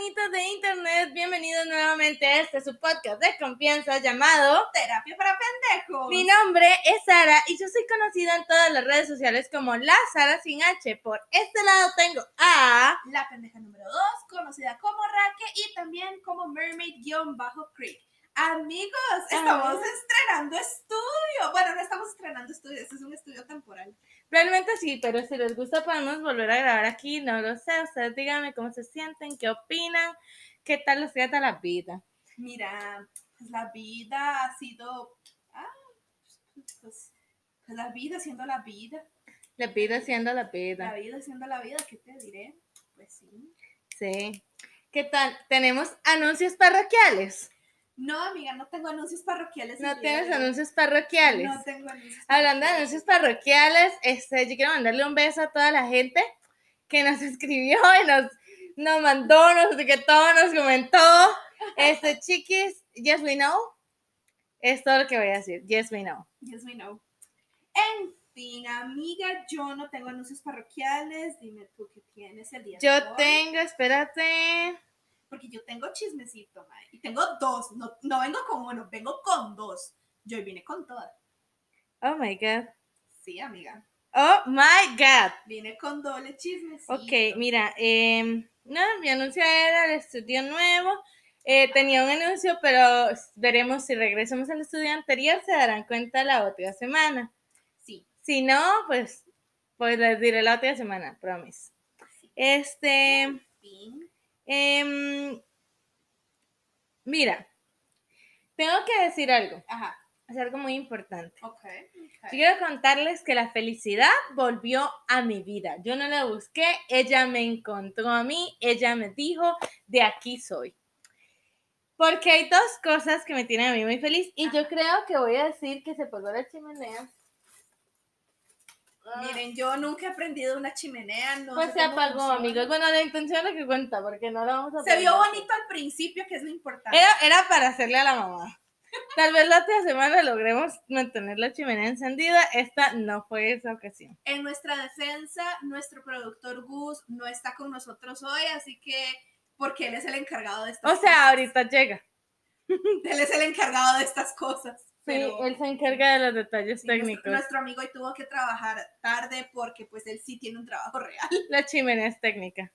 Personitas de internet, bienvenidos nuevamente a este su podcast de confianza llamado Terapia para pendejos. Mi nombre es Sara y yo soy conocida en todas las redes sociales como la Sara sin H. Por este lado tengo a La pendeja número 2, conocida como Raque y también como Mermaid-Creek. Amigos, estamos Ah. estrenando estudio. Bueno, no estamos estrenando estudio, este es un estudio temporal. Realmente sí, pero si les gusta podemos volver a grabar aquí, no lo sé, ustedes díganme cómo se sienten, qué opinan, qué tal les trata la vida. Mira, pues la vida ha sido. Ah, pues, pues la vida siendo la vida. La vida siendo la La vida. vida siendo la vida, ¿qué te diré? Pues sí. Sí. ¿Qué tal? ¿Tenemos anuncios parroquiales? No, amiga, no tengo anuncios parroquiales. No tienes de anuncios parroquiales. No tengo anuncios. Hablando de anuncios parroquiales, este, yo quiero mandarle un beso a toda la gente que nos escribió y nos, nos mandó, nos etiquetó, nos comentó. Este, chiquis, yes we know. Es todo lo que voy a decir. Yes we know. Yes, we know. En fin, amiga, yo no tengo anuncios parroquiales. Dime tú qué tienes el día de Yo hoy. tengo, espérate. Porque yo tengo chismecito, mae. Y tengo dos. No, no vengo con uno, vengo con dos. Yo hoy vine con todas. Oh my god. Sí, amiga. Oh my god. Vine con doble chismecito. Ok, mira, em, no, mi anuncio era el estudio nuevo. Eh, tenía un anuncio, pero veremos si regresamos al estudio anterior, se darán cuenta la otra semana. Sí. Si no, pues, pues les diré la otra semana, promise. Este, em, mira, tengo que decir algo, Ajá. es algo muy importante. Quiero contarles que la felicidad volvió a mi vida. Yo no la busqué, ella me encontró a mí, ella me dijo, de aquí soy. Porque hay dos cosas que me tienen a mí muy feliz y yo creo que voy a decir que se apagó la chimenea. Miren, yo nunca he aprendido una chimenea. No pues se apagó, funciona. amigos. Bueno, la intención es que cuenta, porque no la vamos a Se vio bonito al principio, que es lo importante. Era, era para hacerle a la mamá. Tal vez la otra semana logremos mantener la chimenea encendida. Esta no fue esa ocasión. En nuestra defensa, nuestro productor Gus no está con nosotros hoy, así que, porque él es el encargado de estas O sea, ahorita llega. cosas. Él es el encargado de estas cosas. Pero él se encarga de los detalles sí, nuestro, técnicos. nuestro amigo hoy tuvo que trabajar tarde porque pues él sí tiene un trabajo real. La chimenea es técnica.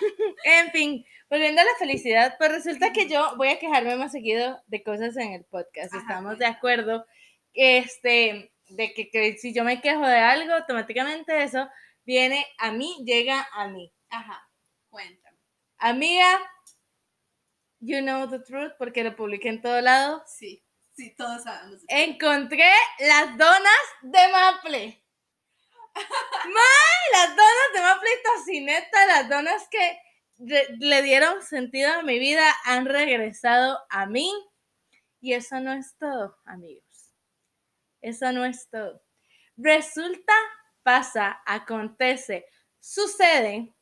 en fin, volviendo a la felicidad, pues resulta que yo voy a quejarme más seguido de cosas en el podcast. Ajá, Estamos de acuerdo este, de que, que si yo me quejo de algo, automáticamente eso viene a mí, llega a mí. Ajá, cuéntame. Amiga, you know the truth, porque lo publiqué en todo lado. Sí, sí, todos sabemos. Encontré las donas de Maple. ¡May! Las donas de Maple y tocineta, las donas que le dieron sentido a mi vida, han regresado a mí. Y eso no es todo, amigos. Eso no es todo. Resulta, pasa, acontece, sucede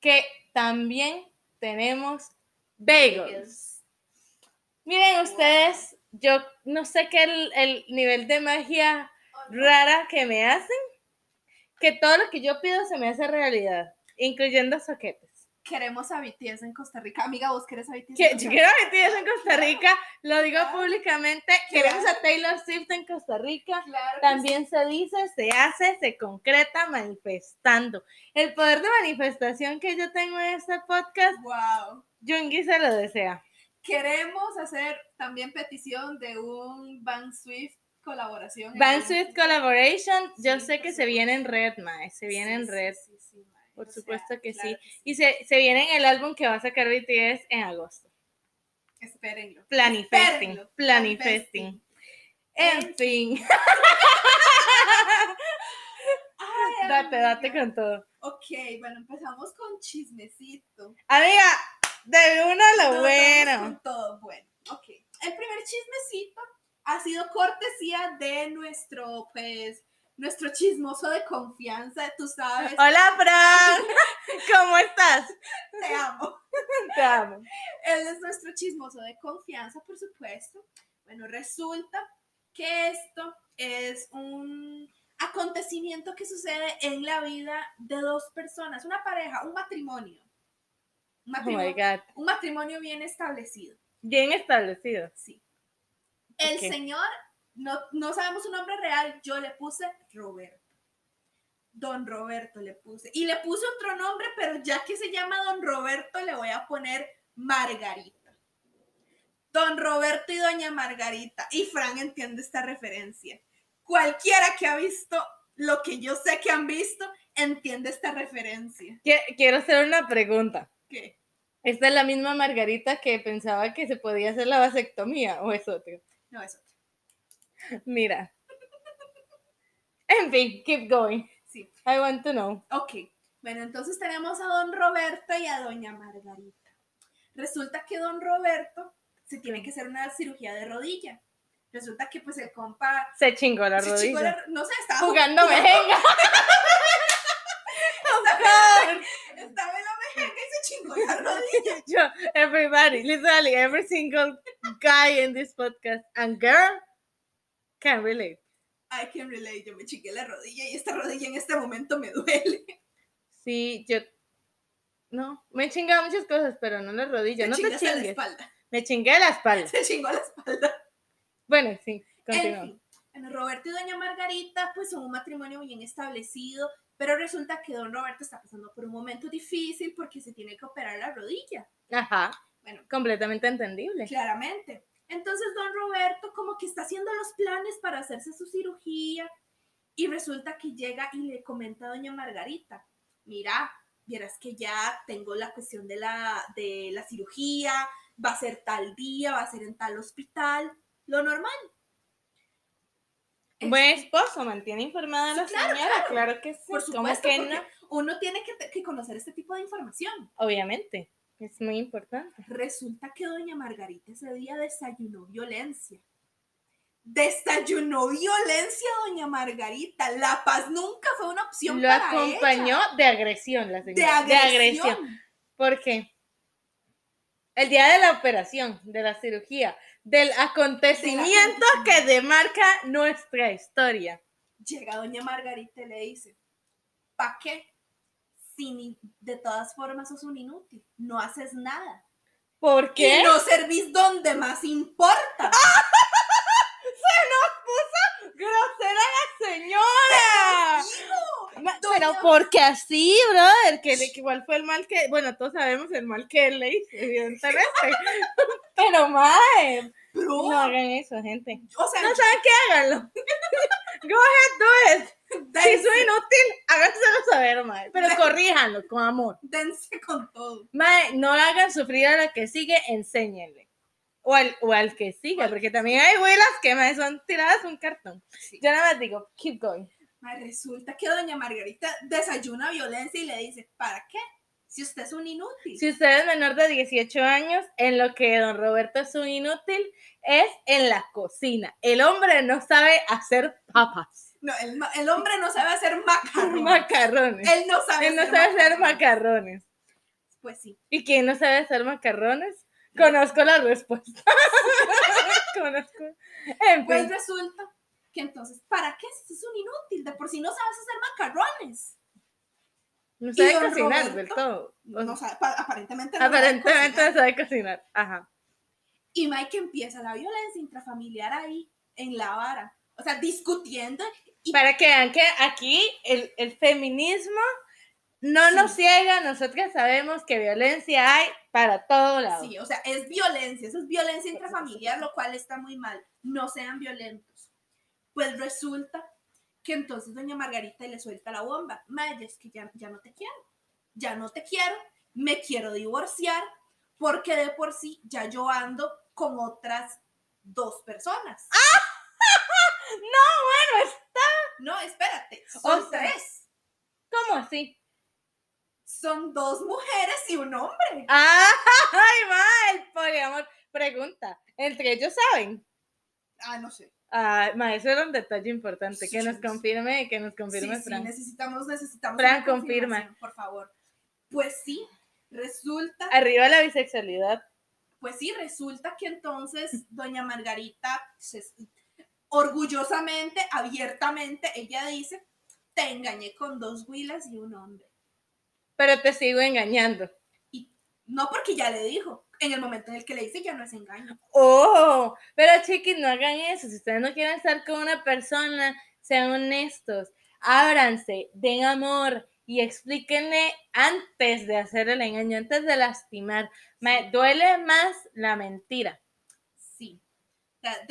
que también tenemos bagels. Miren ustedes, yo no sé qué el, el nivel de magia rara que me hacen, que todo lo que yo pido se me hace realidad, incluyendo soquetes. Queremos a BTS en Costa Rica. Amiga, vos querés a BTS. En yo quiero a BTS en Costa Rica, lo digo públicamente, queremos a Taylor Swift en Costa Rica, Claro también se dice, se hace, se concreta manifestando. El poder de manifestación que yo tengo en este podcast, Wow. Jungi se lo desea. Queremos hacer también petición de un Van Swift colaboración. Van Swift Collaboration, yo sé que se viene en red, mae, se viene en red. Por sea, supuesto que claro sí. que Y se, se viene en el álbum que va a sacar BTS en agosto. Espérenlo. Planifesting, Espérenlo. planifesting. En fin. Date, date con todo. Ok, bueno, empezamos con chismecito. Amiga, de uno a lo No, bueno. Con todo bueno. Ok. El primer chismecito ha sido cortesía de nuestro, pues, nuestro chismoso de confianza, tú sabes. Hola, Fran. ¿Cómo estás? Te amo. Te amo. Él es nuestro chismoso de confianza, por supuesto. Bueno, resulta que esto es un acontecimiento que sucede en la vida de dos personas, una pareja, un matrimonio. Un Oh my matrimonio, God. un matrimonio bien establecido. Bien establecido. Sí. El señor, no, no sabemos su nombre real, yo le puse Roberto. Don Roberto le puse. Y le puse otro nombre, pero ya que se llama Don Roberto, le voy a poner Margarita. Don Roberto y Doña Margarita. Y Fran entiende esta referencia. Cualquiera que ha visto lo que yo sé que han visto, entiende esta referencia. Qui- Quiero hacer una pregunta. ¿Qué? ¿Esta es la misma Margarita que pensaba que se podía hacer la vasectomía o es otra? No, es otro. Mira. En fin, keep going. Sí. I want to know. Ok, bueno, entonces tenemos a don Roberto y a doña Margarita. Resulta que don Roberto se tiene que hacer una cirugía de rodilla. Resulta que pues el compa... Se chingó la se chingó rodilla. la- no sé, estaba Jugando jugando- mejenga. En la rodilla. Yo, everybody, literally every single guy in this podcast and girl can relate. I can relate, yo me chingué la rodilla y esta rodilla en este momento me duele. Sí, yo. No, me he chingado muchas cosas, pero no la rodilla. No te chingó hasta la chingues. espalda. Me chingué la espalda. Se chingó la espalda. Bueno, sí, En continúa. fin, bueno, Roberto y doña Margarita pues son un matrimonio bien establecido, pero resulta que don Roberto está pasando por un momento difícil porque se tiene que operar la rodilla. Ajá, Bueno, completamente entendible. claramente. Entonces don Roberto como que está haciendo los planes para hacerse su cirugía y resulta que llega y le comenta a doña Margarita, mira, vieras que ya tengo la cuestión de la, de la cirugía, va a ser tal día, va a ser en tal hospital, lo normal. Buen esposo, mantiene informada a la claro, señora, claro. claro que sí. Por ¿Cómo supuesto, que no? uno tiene que, que conocer este tipo de información. Obviamente, es muy importante. Resulta que doña Margarita ese día desayunó violencia. Desayunó violencia, doña Margarita. La paz nunca fue una opción Lo para acompañó ella. de agresión, la de señora. agresión. ¿Por qué? El día de la operación, de la cirugía, del acontecimiento que demarca nuestra historia. Llega doña Margarita y le dice, ¿para qué? Si ni- de todas formas sos un inútil, no haces nada. ¿Por qué? Y no servís donde más importa. ¡Grosera la señora! Hijo, Ma- doña- Pero porque así, brother, que, le- igual fue el mal que, bueno, todos sabemos el mal que él le hizo, evidentemente. Pero mae, bro, no hagan eso, gente. o sea, No saben qué, háganlo. Go ahead, do it. Si dense, soy inútil, háganselo saber, mae. Pero corríjanlo con amor. dense con todo. Mae, no hagan sufrir a la que sigue, enséñenle. O al, o al que sigue, porque también hay abuelas que mae, son tiradas un cartón. Sí. Yo nada más digo, keep going. Ay, Resulta que doña Margarita desayuna violencia y le dice, ¿para qué? Si usted es un inútil. Si usted es menor de 18 años, en lo que don Roberto es un inútil, es en la cocina. El hombre no sabe hacer papas, No, el, hombre no sabe hacer macarrones. macarrones. Él no sabe Él no hacer sabe hacer macarrones. macarrones. Pues sí. ¿Y quién no sabe hacer macarrones? Conozco la respuesta. Conozco. En Pues fin, resulta que entonces, ¿para qué? Si es un inútil, de por sí no sabes hacer macarrones. no sabe cocinar Roberto? del todo. No sabe, pa- aparentemente no sabe aparentemente cocinar. sabe cocinar. Ajá. Y Mike empieza la violencia intrafamiliar ahí, en la vara. O sea, discutiendo. Y Para que vean que aquí el, el feminismo no nos ciega, nosotras sabemos que violencia hay para todo lado. Sí, o sea, es violencia, eso es violencia intrafamiliar, lo cual está muy mal. No sean violentos. Pues resulta que entonces doña Margarita le suelta la bomba. Maya, es que ya, ya no te quiero. Ya no te quiero. Me quiero divorciar porque de por sí ya yo ando con otras dos personas. No, bueno, está. No, espérate, son O sea, tres. así? Son dos mujeres y un hombre. ¡Ay, ma! El poliamor. Pregunta, ¿entre ellos saben? Ah, no sé. Ah, ma, eso era un detalle importante. Que Sí, nos sí. confirme, que nos Sí, confirme, sí, Fran. necesitamos, necesitamos. Fran, confirma. Por favor. Pues sí, resulta, Arriba la bisexualidad. pues sí, resulta que entonces doña Margarita, se- orgullosamente, abiertamente, ella dice, te engañé con dos huilas y un hombre. Pero te sigo engañando. Y no porque ya le dijo, en el momento en el que le dice ya no es engaño. Oh, pero chiquis, no hagan eso. Si ustedes no quieren estar con una persona, sean honestos. Ábranse, den amor y explíquenle antes de hacer el engaño, antes de lastimar. Me duele más la mentira. Sí.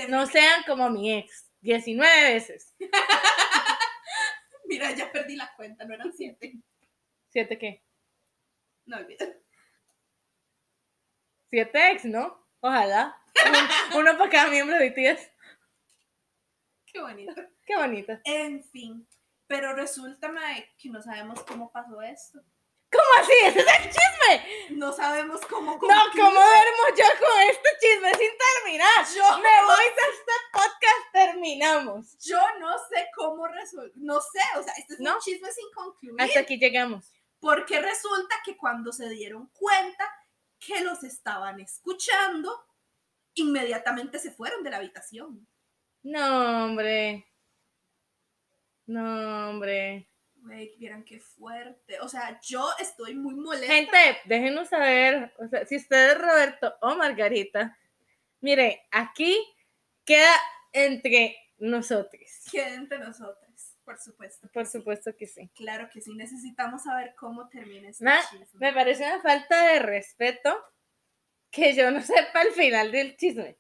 No sean como mi ex, 19 veces. Mira, ya perdí la cuenta, no eran siete. ¿Siete qué? No olvides. Siete ex, ¿no? Ojalá. Un- Uno para cada miembro de BTS. Qué bonito. Qué bonito. En fin, pero resulta mae, que no sabemos cómo pasó esto. ¿Cómo así? ¡Ese es el chisme! No sabemos cómo No. ¿cómo duermo yo con este chisme sin terminar? Yo Me voy de este podcast, terminamos. Yo no sé cómo resolver. No sé, o sea, este es No. un chisme sin concluir. Hasta aquí llegamos. Porque resulta que cuando se dieron cuenta que los estaban escuchando, inmediatamente se fueron de la habitación. No, hombre. No, hombre. Güey, vieran qué fuerte. O sea, yo estoy muy molesta. Gente, déjenos saber, o sea, si usted es Roberto o Margarita, mire, aquí queda entre nosotros. Queda entre nosotros, por supuesto. Por sí. supuesto que sí. Claro que sí, necesitamos saber cómo termina este chisme. Me parece una falta de respeto que yo no sepa el final del chisme.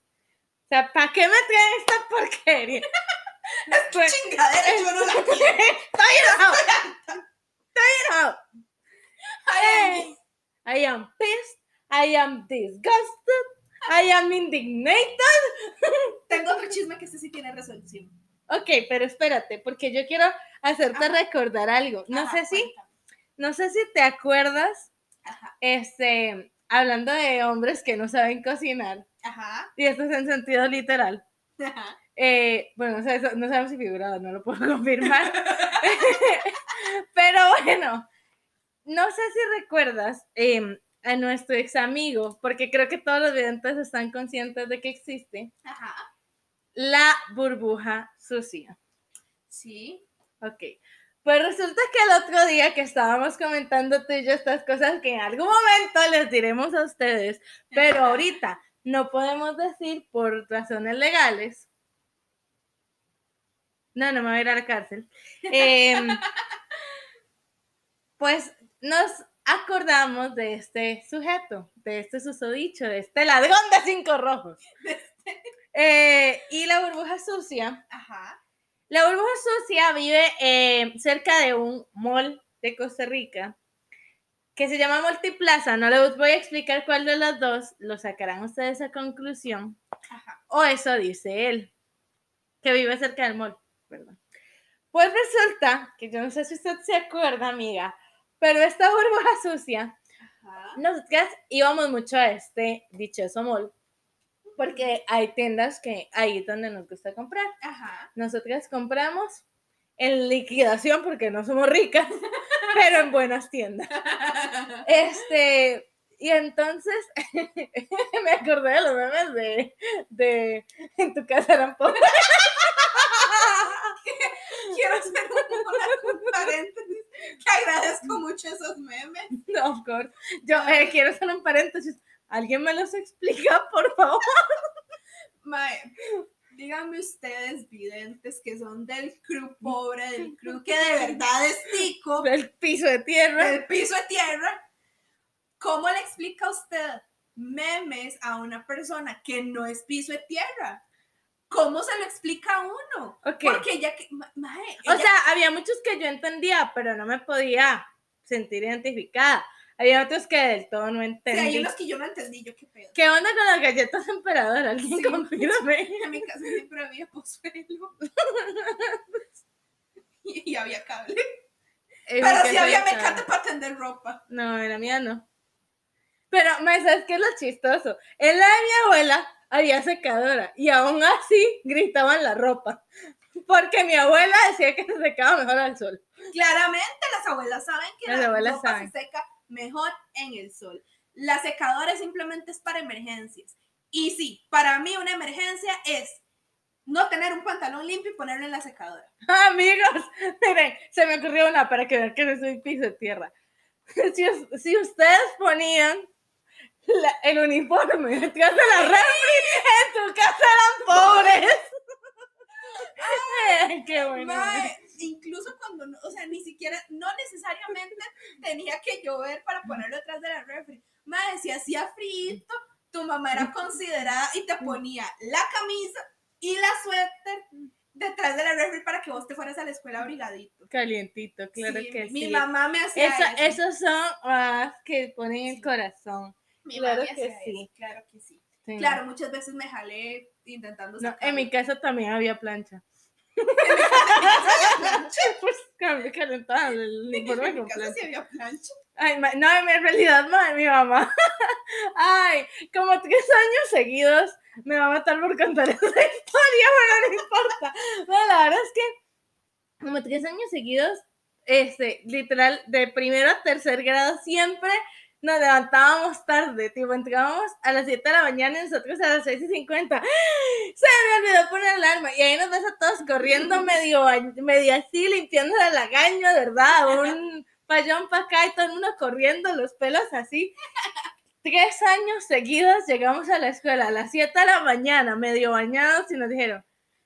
O sea, ¿para qué me traen esta porquería? Pues, Chingadera, yo no la quiero. Estoy enojado. Estoy enojado. Ay, I am pissed. I am disgusted. I am indignated. Tengo otro chisme que este sí tiene resolución. Ok, pero espérate, porque yo quiero hacerte Ajá. recordar algo. No Ajá, sé si, no sé si te acuerdas, Ajá, este, hablando de hombres que no saben cocinar, ajá, y esto es en sentido literal. ajá. Eh, bueno, no, sé, eso- no sabemos si figurado, no lo puedo confirmar. Pero bueno, no sé si recuerdas em, a nuestro ex amigo, porque creo que todos los videntes están conscientes de que existe, Ajá. La burbuja sucia. Sí. Ok. Pues resulta que el otro día que estábamos comentando tú y yo estas cosas que en algún momento les diremos a ustedes, pero ahorita no podemos decir por razones legales. No, no me voy a ir a la cárcel. Em, pues nos acordamos de este sujeto, de este susodicho, de este ladrón de cinco rojos. Eh, y la burbuja sucia Ajá. la burbuja sucia vive eh, cerca de un mall de Costa Rica que se llama Multiplaza. No les voy a explicar cuál de los dos, lo sacarán ustedes a conclusión. Ajá. O eso dice él, que vive cerca del mall. Perdón. Pues resulta que yo no sé si usted se acuerda, amiga, pero esta burbuja sucia Ajá. nosotras íbamos mucho a este dichoso mall porque hay tiendas que ahí es donde nos gusta comprar. Ajá. Nosotras compramos en liquidación porque no somos ricas, pero en buenas tiendas. Este, y entonces me acordé de los memes de, de en tu casa eran pobres. Quiero hacer un, paréntesis que agradezco mucho esos memes. No, of course. Yo eh, quiero hacer un paréntesis. ¿Alguien me los explica, por favor? Mae, díganme ustedes, videntes, que son del crew pobre, del crew que de verdad es tico, El piso de tierra. del piso de tierra, ¿cómo le explica usted memes a una persona que no es piso de tierra? ¿Cómo se lo explica a uno? Ok. Porque ella que, ma- mae, O sea, había muchos que yo entendía, pero no me podía sentir identificada. Había otros que del todo no sí, entendí. hay unos que yo no entendí, yo qué pedo. ¿Qué onda con las galletas emperador? ¿Alguien Sí. confírame? En mi casa siempre había pozuelo. y, y había cable. Pero sí había secadora. mecate para tender ropa. No, en la mía no. Pero, ma, ¿sabes qué es lo chistoso? En la de mi abuela había secadora y aún así gritaban la ropa. Porque mi abuela decía que se secaba mejor al sol. Claramente las abuelas saben que Las la abuelas ropa saben. se seca mejor en el sol. La secadora simplemente es para emergencias. Y sí, para mí una emergencia es no tener un pantalón limpio y ponerlo en la secadora. Amigos, miren, se me ocurrió una para que vean que no soy piso de tierra. Si, us- si ustedes ponían la- el uniforme detrás de la refri, en tu casa eran pobres. Ay, qué bueno. Mae, incluso cuando, no- o sea, ni siquiera, no necesariamente tenía que llover para ponerlo detrás de la refri. Mae, si hacía frío, tu mamá era considerada y te ponía la camisa y la suéter detrás de la refri para que vos te fueras a la escuela abrigadito. Calientito, claro Sí, que mi sí. mamá me hacía eso. esos son ah, que ponen el corazón. Mi claro mamá me que sí. eso, Claro que sí. Sí. Claro, muchas veces me jalé intentando No, en mi casa también había plancha. pues cal- calentaban el uniforme En plancha. sí había plancha. Ay, ma- no, en realidad, ma- mi mamá. Ay, como tres años seguidos me va a matar por contar esa historia, pero no importa. No, la verdad es que, como tres años seguidos, este, literal, de primero a tercer grado, siempre nos levantábamos tarde, tipo, entrábamos a las 7 de la mañana y nosotros a las 6 y 50. Se me olvidó poner alarma. Y ahí nos ves a todos corriendo medio, medio así, limpiando la lagaña, ¿verdad? Un payón para acá y todo el mundo corriendo, los pelos así. Tres años seguidos llegamos a la escuela a las 7 de la mañana, medio bañados, y nos dijeron,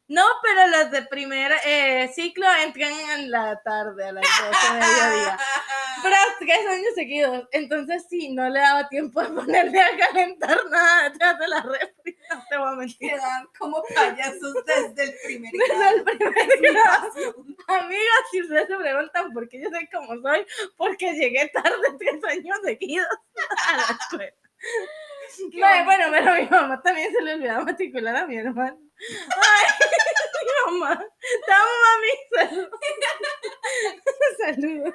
no, pero los de primer eh, ciclo entran en la tarde, a las 12 de mediodía. Pero tres años seguidos. Entonces, sí, no le daba tiempo de ponerle a calentar nada detrás de la refri. No te voy a mentir. Quedan como payasos desde el primer Desde grado. el primer grado. Amigos, si ustedes se preguntan por qué yo soy como soy, porque llegué tarde tres años seguidos a la escuela. Bueno, pero mi mamá también se le olvidaba matricular a mi hermano. Ay, mi mamá. Te amo, mami. Saludos. Saludos.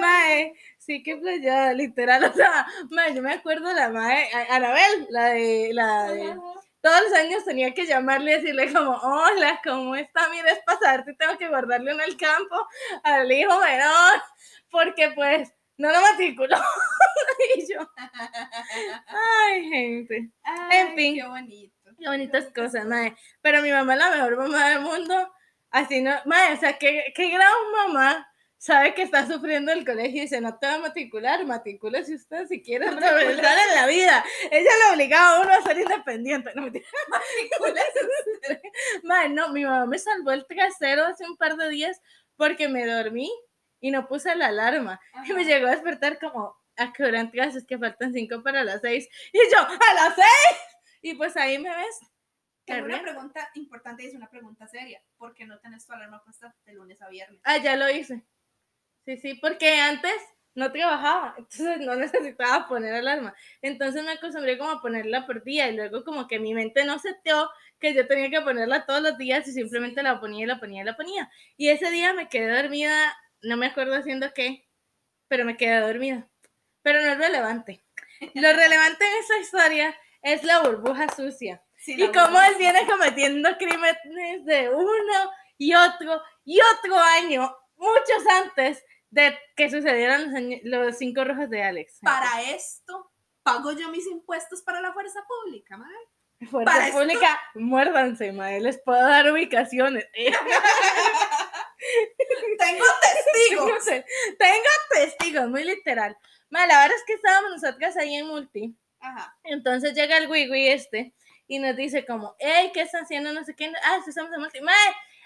Mae, sí que playada, literal. O sea, mae, yo me acuerdo la mae, Anabel, la de, la de, todos los años tenía que llamarle y decirle como, hola, ¿cómo está? Mira, es pasarte, tengo que guardarle uno al campo al hijo menor, porque pues no lo matriculó. y yo, ay, gente. Ay, En fin. Qué bonito. Qué bonitas cosas, mae. Pero mi mamá es la mejor mamá del mundo. Así no, mae, o sea, qué, qué gran mamá sabe que está sufriendo el colegio y dice, no te va a matricular, matricúlese usted si quiere progresar en la vida. Ella le obligaba a uno a ser independiente. No. Mae, no, mi mamá me salvó el trasero hace un par de días porque me dormí y no puse la alarma. Y me Ajá. llegó a despertar como, ¿a qué hora entras? Es que faltan cinco para las seis. Y yo, ¡a las seis! Y pues ahí me ves. Tengo una pregunta importante y es una pregunta seria. ¿Por qué no tenés tu alarma puesta de lunes a viernes? Ah, ya lo hice. Sí, sí, porque antes no trabajaba, entonces no necesitaba poner alarma. Entonces me acostumbré como a ponerla por día y luego como que mi mente no seteó que yo tenía que ponerla todos los días y simplemente la ponía y la ponía y la ponía. Y ese día me quedé dormida, no me acuerdo haciendo qué, pero me quedé dormida. Pero no es relevante. Lo relevante en esa historia es la burbuja sucia. Sí, Y la cómo burbuja. él viene cometiendo crímenes de uno y otro y otro año, muchos antes de que sucedieran los, los cinco rojos de Alex. Para esto, pago yo mis impuestos para la fuerza pública, madre. Fuerza para esto- pública, muérdanse, madre, les puedo dar ubicaciones. Tengo No testigos. Tengo testigos, muy literal. Ma, la verdad es que estábamos nosotras ahí en multi. Ajá. Entonces llega el Wigui este y nos dice como, hey, ¿qué están haciendo? No sé qué. Ah, sí, estamos en multi. Mae,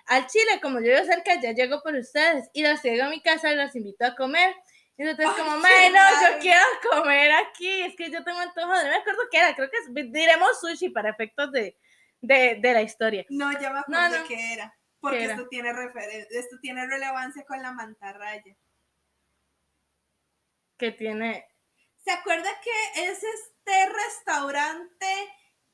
al Chile, como yo vivo cerca, ya llego por ustedes. Y los llego a mi casa y los invito a comer. Y entonces Ay, como, qué mae, no, yo quiero comer aquí. Es que yo tengo antojo. No me acuerdo qué era. Creo que es- diremos sushi para efectos de, de, de la historia. No, ya me No, acuerdo no. qué era. Porque esto tiene referen- esto tiene relevancia con la mantarraya. Que tiene... ¿Se acuerda que es este restaurante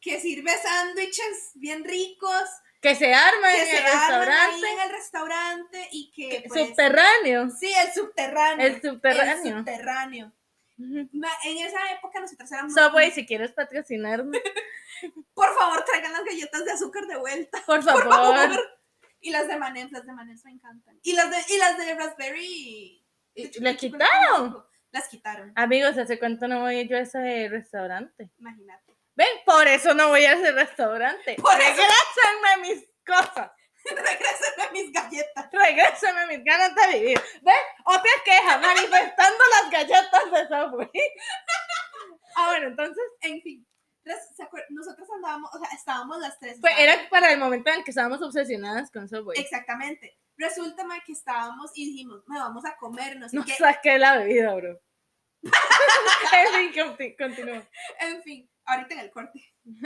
que sirve sándwiches bien ricos? Que se arma Que en se el arman ahí restaurante. en el restaurante y que, pues. subterráneo. Sí, el subterráneo. El subterráneo. El subterráneo. En esa época nosotros éramos... Subway, si quieres patrocinarme, Por favor, traigan las galletas de azúcar de vuelta. por favor. Por favor. Y las de Manems, las de Manems me encantan. Y las de, y las de Raspberry. ¿Y- de ¿Le chocolate quitaron? Las quitaron, Amigos, ¿hace cuánto no voy yo a ese restaurante? imagínate. Ven, por eso no voy a ese restaurante. Por Regrésenme mis cosas. Regrésenme mis galletas. Regrésenme mis ganas de vivir. ¿Ven? Otra queja, manifestando las galletas de Subway. ah, bueno, entonces, En fin. Res- ¿se Nosotros andábamos, o sea, estábamos las tres. pues era para el momento en el que estábamos obsesionadas con Subway. Exactamente. Resulta que estábamos y dijimos, me vamos a comer, no saqué la bebida, bro. en fin, conti- continúa. En fin, ahorita en el corte.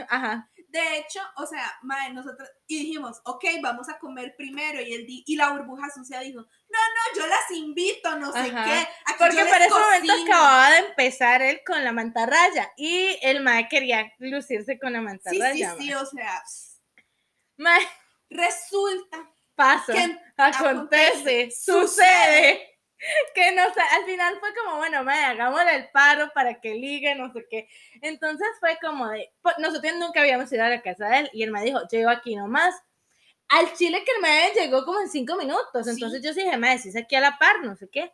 Ajá. De hecho, o sea, mae, nosotros, y dijimos, ok, vamos a comer primero, y, el di- y la burbuja sucia dijo, no, no, yo las invito, no sé Ajá. qué. aquí Porque para ese momento cocino". acababa de empezar él con la mantarraya y el mae quería lucirse con la Sí, mantarraya. sí, sí, o sea, mae. Resulta pasa, acontece, sucede. Que no sé, al final fue como, bueno, mae, hagámosle el paro para que ligue, no sé qué. Entonces fue como de, nosotros nunca habíamos ido a la casa de él y él me dijo, yo iba aquí nomás. Al chile que el mae llegó como en cinco minutos, Sí. entonces yo sí dije, mae, si es aquí a la par, no sé qué.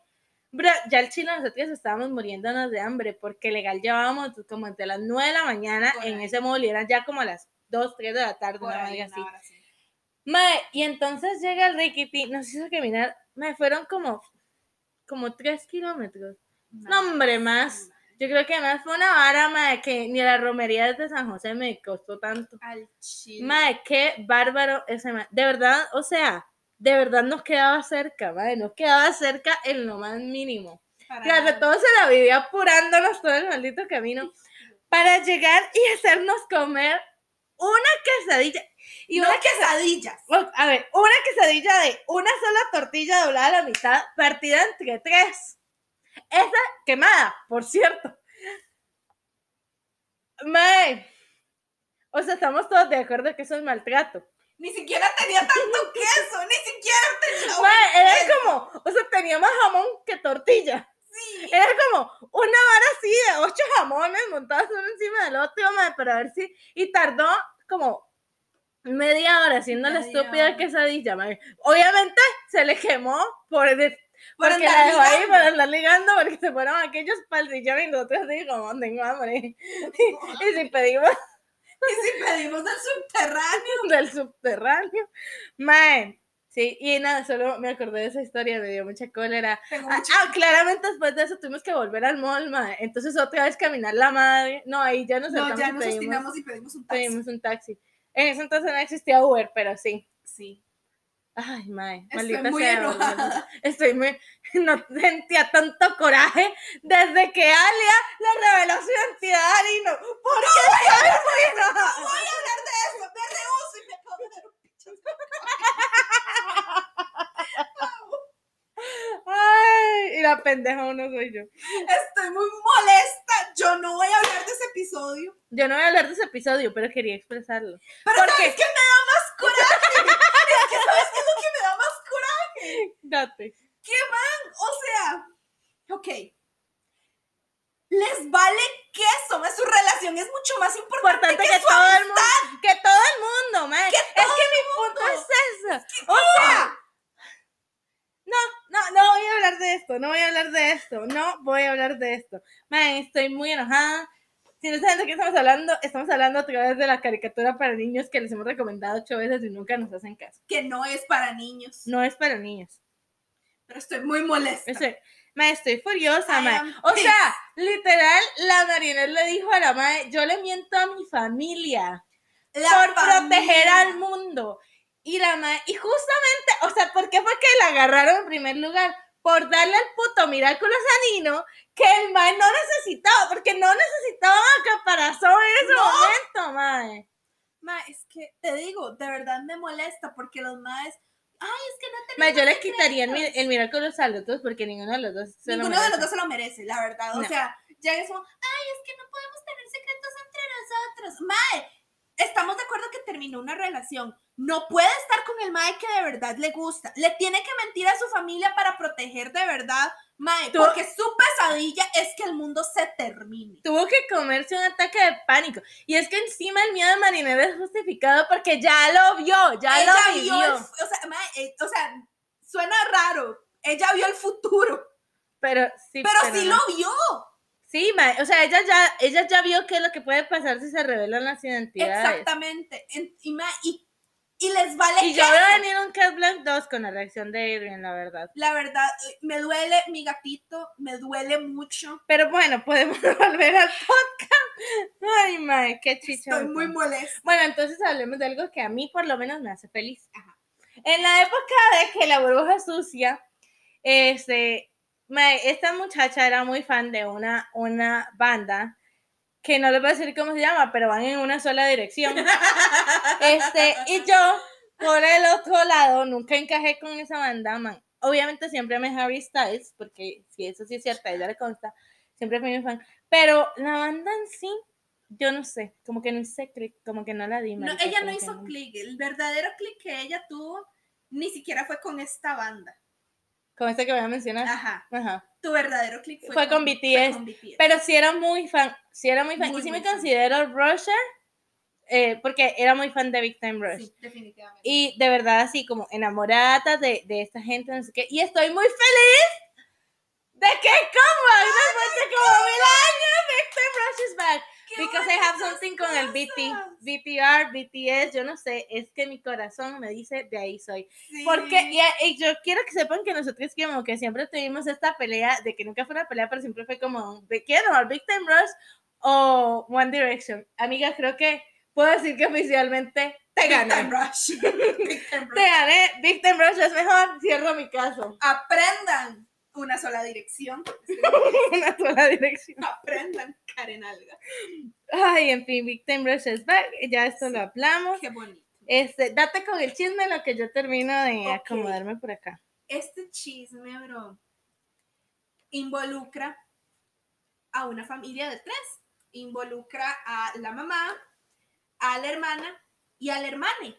Bro, ya el chile nosotros estábamos muriéndonos de hambre porque legal llevábamos como entre las nueve de la mañana Por en ahí. ese móvil y eran ya como las dos, tres de la tarde, una ahí, así. hora así. Mae, y entonces llega el Rickety, nos hizo caminar, me fueron como, como tres kilómetros. No, hombre, más. Yo creo que más fue una vara, mae, que ni la romería de San José me costó tanto. Al chile. Mae, qué bárbaro ese mae. De verdad, o sea, de verdad nos quedaba cerca, mae, nos quedaba cerca en lo más mínimo. Nada. todo se la vivía apurándonos todo el maldito camino para llegar y hacernos comer una quesadilla. Y no una quesadillas. Oh, A ver, una quesadilla de una sola tortilla doblada a la mitad, partida entre tres. Esa quemada, por cierto. Mae. O sea, estamos todos de acuerdo que eso es maltrato. Ni siquiera tenía tanto queso, ni siquiera tenía. Mae, era como, o sea, tenía más jamón que tortilla. Sí. Era como una vara así de ocho jamones montados uno encima del otro, mae, para ver si. Y tardó como media hora haciendo la estúpida hora. quesadilla. Obviamente se le quemó por de- Por porque la dejó ahí para andar ligando, porque se fueron aquellos paldillones y nosotros como, tengo hambre. y si pedimos Y si pedimos del subterráneo. del subterráneo, mae. Sí, y nada, solo me acordé de esa historia, me dio mucha cólera. Ah, ah, claramente después de eso tuvimos que volver al mall, mae. Entonces otra vez caminar la madre. No, ahí ya nos No, saltamos ya y nos pedimos, obstinamos y pedimos un taxi. pedimos un taxi. En ese entonces no existía Uber, pero sí. Sí. Ay, mae, Estoy maldita muy sea. enojada. Estoy muy... No sentía tanto coraje desde que Alia le reveló su identidad a Arino. ¿Por qué estoy muy enojada? Voy a hablar de eso. Me rehuso y me acabo de un pinchazo. Ay, y la pendeja uno soy yo. Estoy muy molesta. Yo no voy a hablar de ese episodio. Yo no voy a hablar de ese episodio, pero quería expresarlo. Pero ¿Por ¿sabes qué? qué me da más coraje? es que ¿sabes qué es lo que me da más coraje? Date. ¿Qué man? O sea, ok. Les vale queso, su relación es mucho más importante, importante que, que, su todo el mundo, que todo el mundo, man. Es que mi punto es eso. O sea, no, no, no voy a hablar de esto, no voy a hablar de esto, no voy a hablar de esto. Man, estoy muy enojada. Si no saben de qué estamos hablando, estamos hablando a través de la caricatura para niños que les hemos recomendado ocho veces y nunca nos hacen caso. que no es para niños. No es para niños. Pero estoy muy molesta. Estoy, ma, estoy furiosa, ma. O sea, literal, la Marinette le dijo a la madre, yo le miento a mi familia. La por proteger al mundo. Y la ma- y justamente, o sea, ¿por qué fue que la agarraron en primer lugar? Por darle al puto Miraculous a Nino que el mae no necesitaba, porque no necesitaba una caparazón en ese No. momento, mae. Ma, es que te digo, de verdad me molesta porque los maes. Ay, es que no Mae, tenemos yo le quitaría el, mi- secretos". el Miraculous a los dos porque ninguno de los dos se lo Ninguno de los merece. dos se lo merece, la verdad. O No. sea, ya eso, ay, es que no podemos tener secretos entre nosotros. Mae, estamos de acuerdo que terminó una relación. No puede estar con el mae que de verdad le gusta. Le tiene que mentir a su familia para proteger de verdad, mae, porque su pesadilla es que el mundo se termine. Tuvo que comerse un ataque de pánico. Y es que encima el miedo de Marinela es justificado porque ya lo vio, ya Ella lo vio, el- o sea, mae, eh, o sea, suena raro. Ella vio el futuro, Pero sí, pero sí no. lo vio. Sí, ma, o sea, ella ya, ella ya vio qué es lo que puede pasar si se revelan las identidades. Exactamente. En- y, y, y les vale Y yo queso. veo venir un Cat Blanc 2 con la reacción de Adrian, la verdad. La verdad, eh, me duele mi gatito, me duele mucho. Pero bueno, podemos volver al podcast. Ay, mae, qué chicha. Estoy muy molesta. Bueno, entonces hablemos de algo que a mí por lo menos me hace feliz. Ajá. En la época de que la burbuja sucia, este, esta muchacha era muy fan de una, una banda que no les voy a decir cómo se llama, pero van en una sola dirección. Este, y yo, por el otro lado, nunca encajé con esa banda, man. Obviamente siempre me Harry Styles, porque si eso sí es cierto, ella le consta, siempre fui mi fan. Pero la banda en sí, yo no sé, como que no hice clic, como que no la di. No, ella no hizo clic. El verdadero clic que ella tuvo ni siquiera fue con esta banda. Con este que voy a mencionar. Ajá. Ajá. Tu verdadero clic fue, Fue con BTS. con BTS. Pero sí era muy fan, sí era muy fan. Muy, y sí me fan. considero Rusher, eh, porque era muy fan de Big Time Rush. Sí, definitivamente. Y de verdad, así como enamorada de, de esta gente, no sé qué. Y estoy muy feliz de que como después de como mil años, Big Time Rush is back. ¡Qué Because I have something con el BT! BTR, BTS, yo no sé, es que mi corazón me dice de ahí soy. Sí. Porque y, y yo quiero que sepan que nosotros como que siempre tuvimos esta pelea, de que nunca fue una pelea, pero siempre fue como, ¿de qué no? ¿Big Time Rush o One Direction? Amiga, creo que puedo decir que oficialmente te Big Time gané. Rush. Big Time Te Rush. gané, Big Time Rush es mejor, cierro mi caso. Aprendan una sola dirección. Una sola dirección. Aprendan Karen Alga. Ay, en fin, Big Time Rush es back, ya esto lo hablamos. Qué bonito. Este, date con el chisme lo que yo termino de acomodarme por acá. Este chisme, bro, involucra a una familia de tres. Involucra a la mamá, a la hermana y al hermane.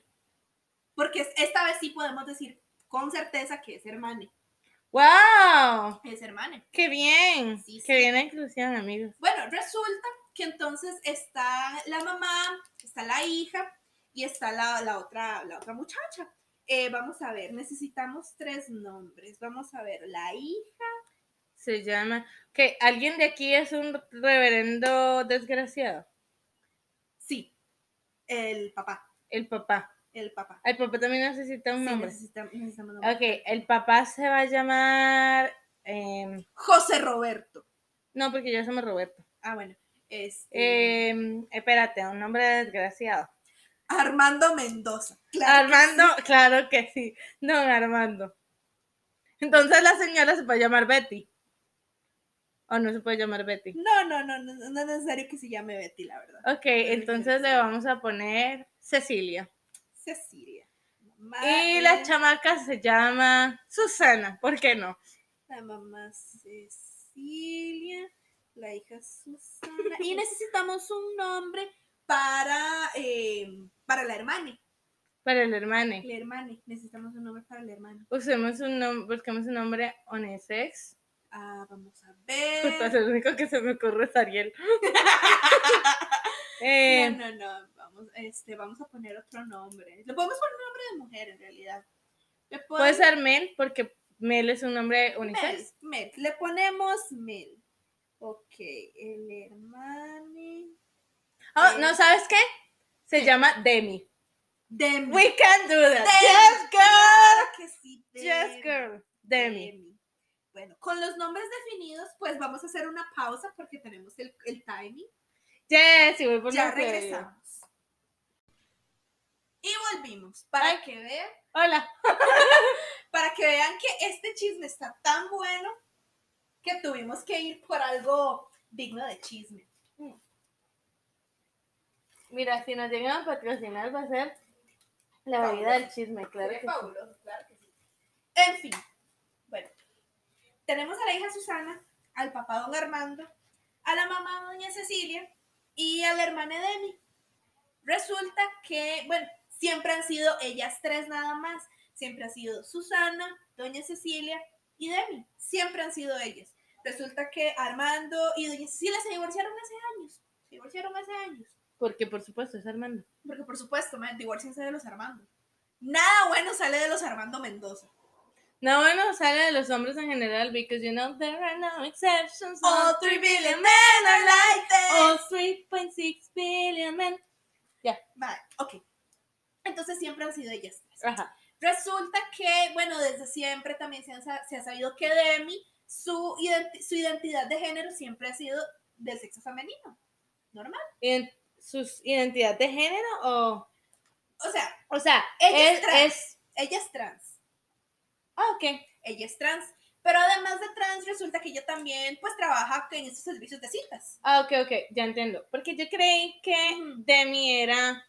Porque es- esta vez sí podemos decir con certeza que es hermane. ¡Wow! Es hermane. ¡Qué bien! Sí, ¡Qué bien la inclusión, amigos! Bueno, resulta que entonces está la mamá, está la hija y está la, la otra, la otra muchacha. Eh, vamos a ver, necesitamos tres nombres. Vamos a ver, la hija. Se llama. Que alguien de aquí es un reverendo desgraciado. Sí, el papá. El papá. El papá. El papá también necesita un Sí, nombre. necesitamos, necesitamos nombre. Ok, el papá se va a llamar. em, José Roberto. no, porque yo somos Roberto. Ah, bueno. Este, Em, espérate, un nombre desgraciado. Armando Mendoza. Claro que Armando, claro que sí. Don Armando. Entonces la señora se puede llamar Betty. O no se puede llamar Betty. No, no, no, no, no es necesario que se llame Betty, la verdad. Ok, entonces le vamos a poner Cecilia. Cecilia. Mamá Y la chamaca se llama Susana, ¿por qué no? La mamá Cecilia, la hija Susana. Y necesitamos un nombre para, eh, para la hermana. Para el hermano. La hermana. Necesitamos un nombre para la hermana. Usemos un nombre, busquemos un nombre unisex. Ah, vamos a ver. el único que se me ocurre es Ariel. Eh, No, no, no. Vamos, este, vamos a poner otro nombre. Le podemos poner un nombre de mujer en realidad. Puede ser Mel, porque Mel es un nombre unisex. Mel. Le ponemos Mel. Ok, el hermano. Oh, no, ¿sabes qué? Se llama Demi. Demi. We can do that. Demi. Yes, girl. Que sí, Yes, Demi. girl. Demi. Bueno, con los nombres definidos, pues vamos a hacer una pausa porque tenemos el, el timing. Yes, y voy por Ya regresamos. Y volvimos para Ay. que vean, Hola. para que vean que este chisme está tan bueno que tuvimos que ir por algo digno de chisme. Mira, si nos llegan a patrocinar va a ser la Fabuloso. bebida del chisme, claro que sí. fabuloso, claro que sí. En fin, bueno, tenemos a la hija Susana, al papá don Armando, a la mamá doña Cecilia y a la hermana Demi. Resulta que, bueno, siempre han sido ellas tres nada más. Siempre ha sido Susana, Doña Cecilia y Demi. Siempre han sido ellas. Resulta que Armando y Doña Cecilia se divorciaron hace años. Se divorciaron hace años. Porque por supuesto es Armando. Porque por supuesto, man, divorciense de los Armando. Nada bueno sale de los Armando Mendoza. No, bueno, sale de los hombres en general, because you know there are no exceptions. All three billion men are like All this. 3.6 billion men. Vale, ok. Entonces siempre han sido ellas tres. Ajá. Resulta que, bueno, desde siempre también se, han sa- se ha sabido que Demi, su, identi- su identidad de género siempre ha sido del sexo femenino. Normal. ¿Sus identidad de género o...? O sea, O sea, Ella es trans. es... ella es trans. Ah, ok. Ella es trans. Pero además de trans, resulta que ella también, pues, trabaja en estos servicios de citas. Ah, ok, ok, ya entiendo. Porque yo creí que. Demi era...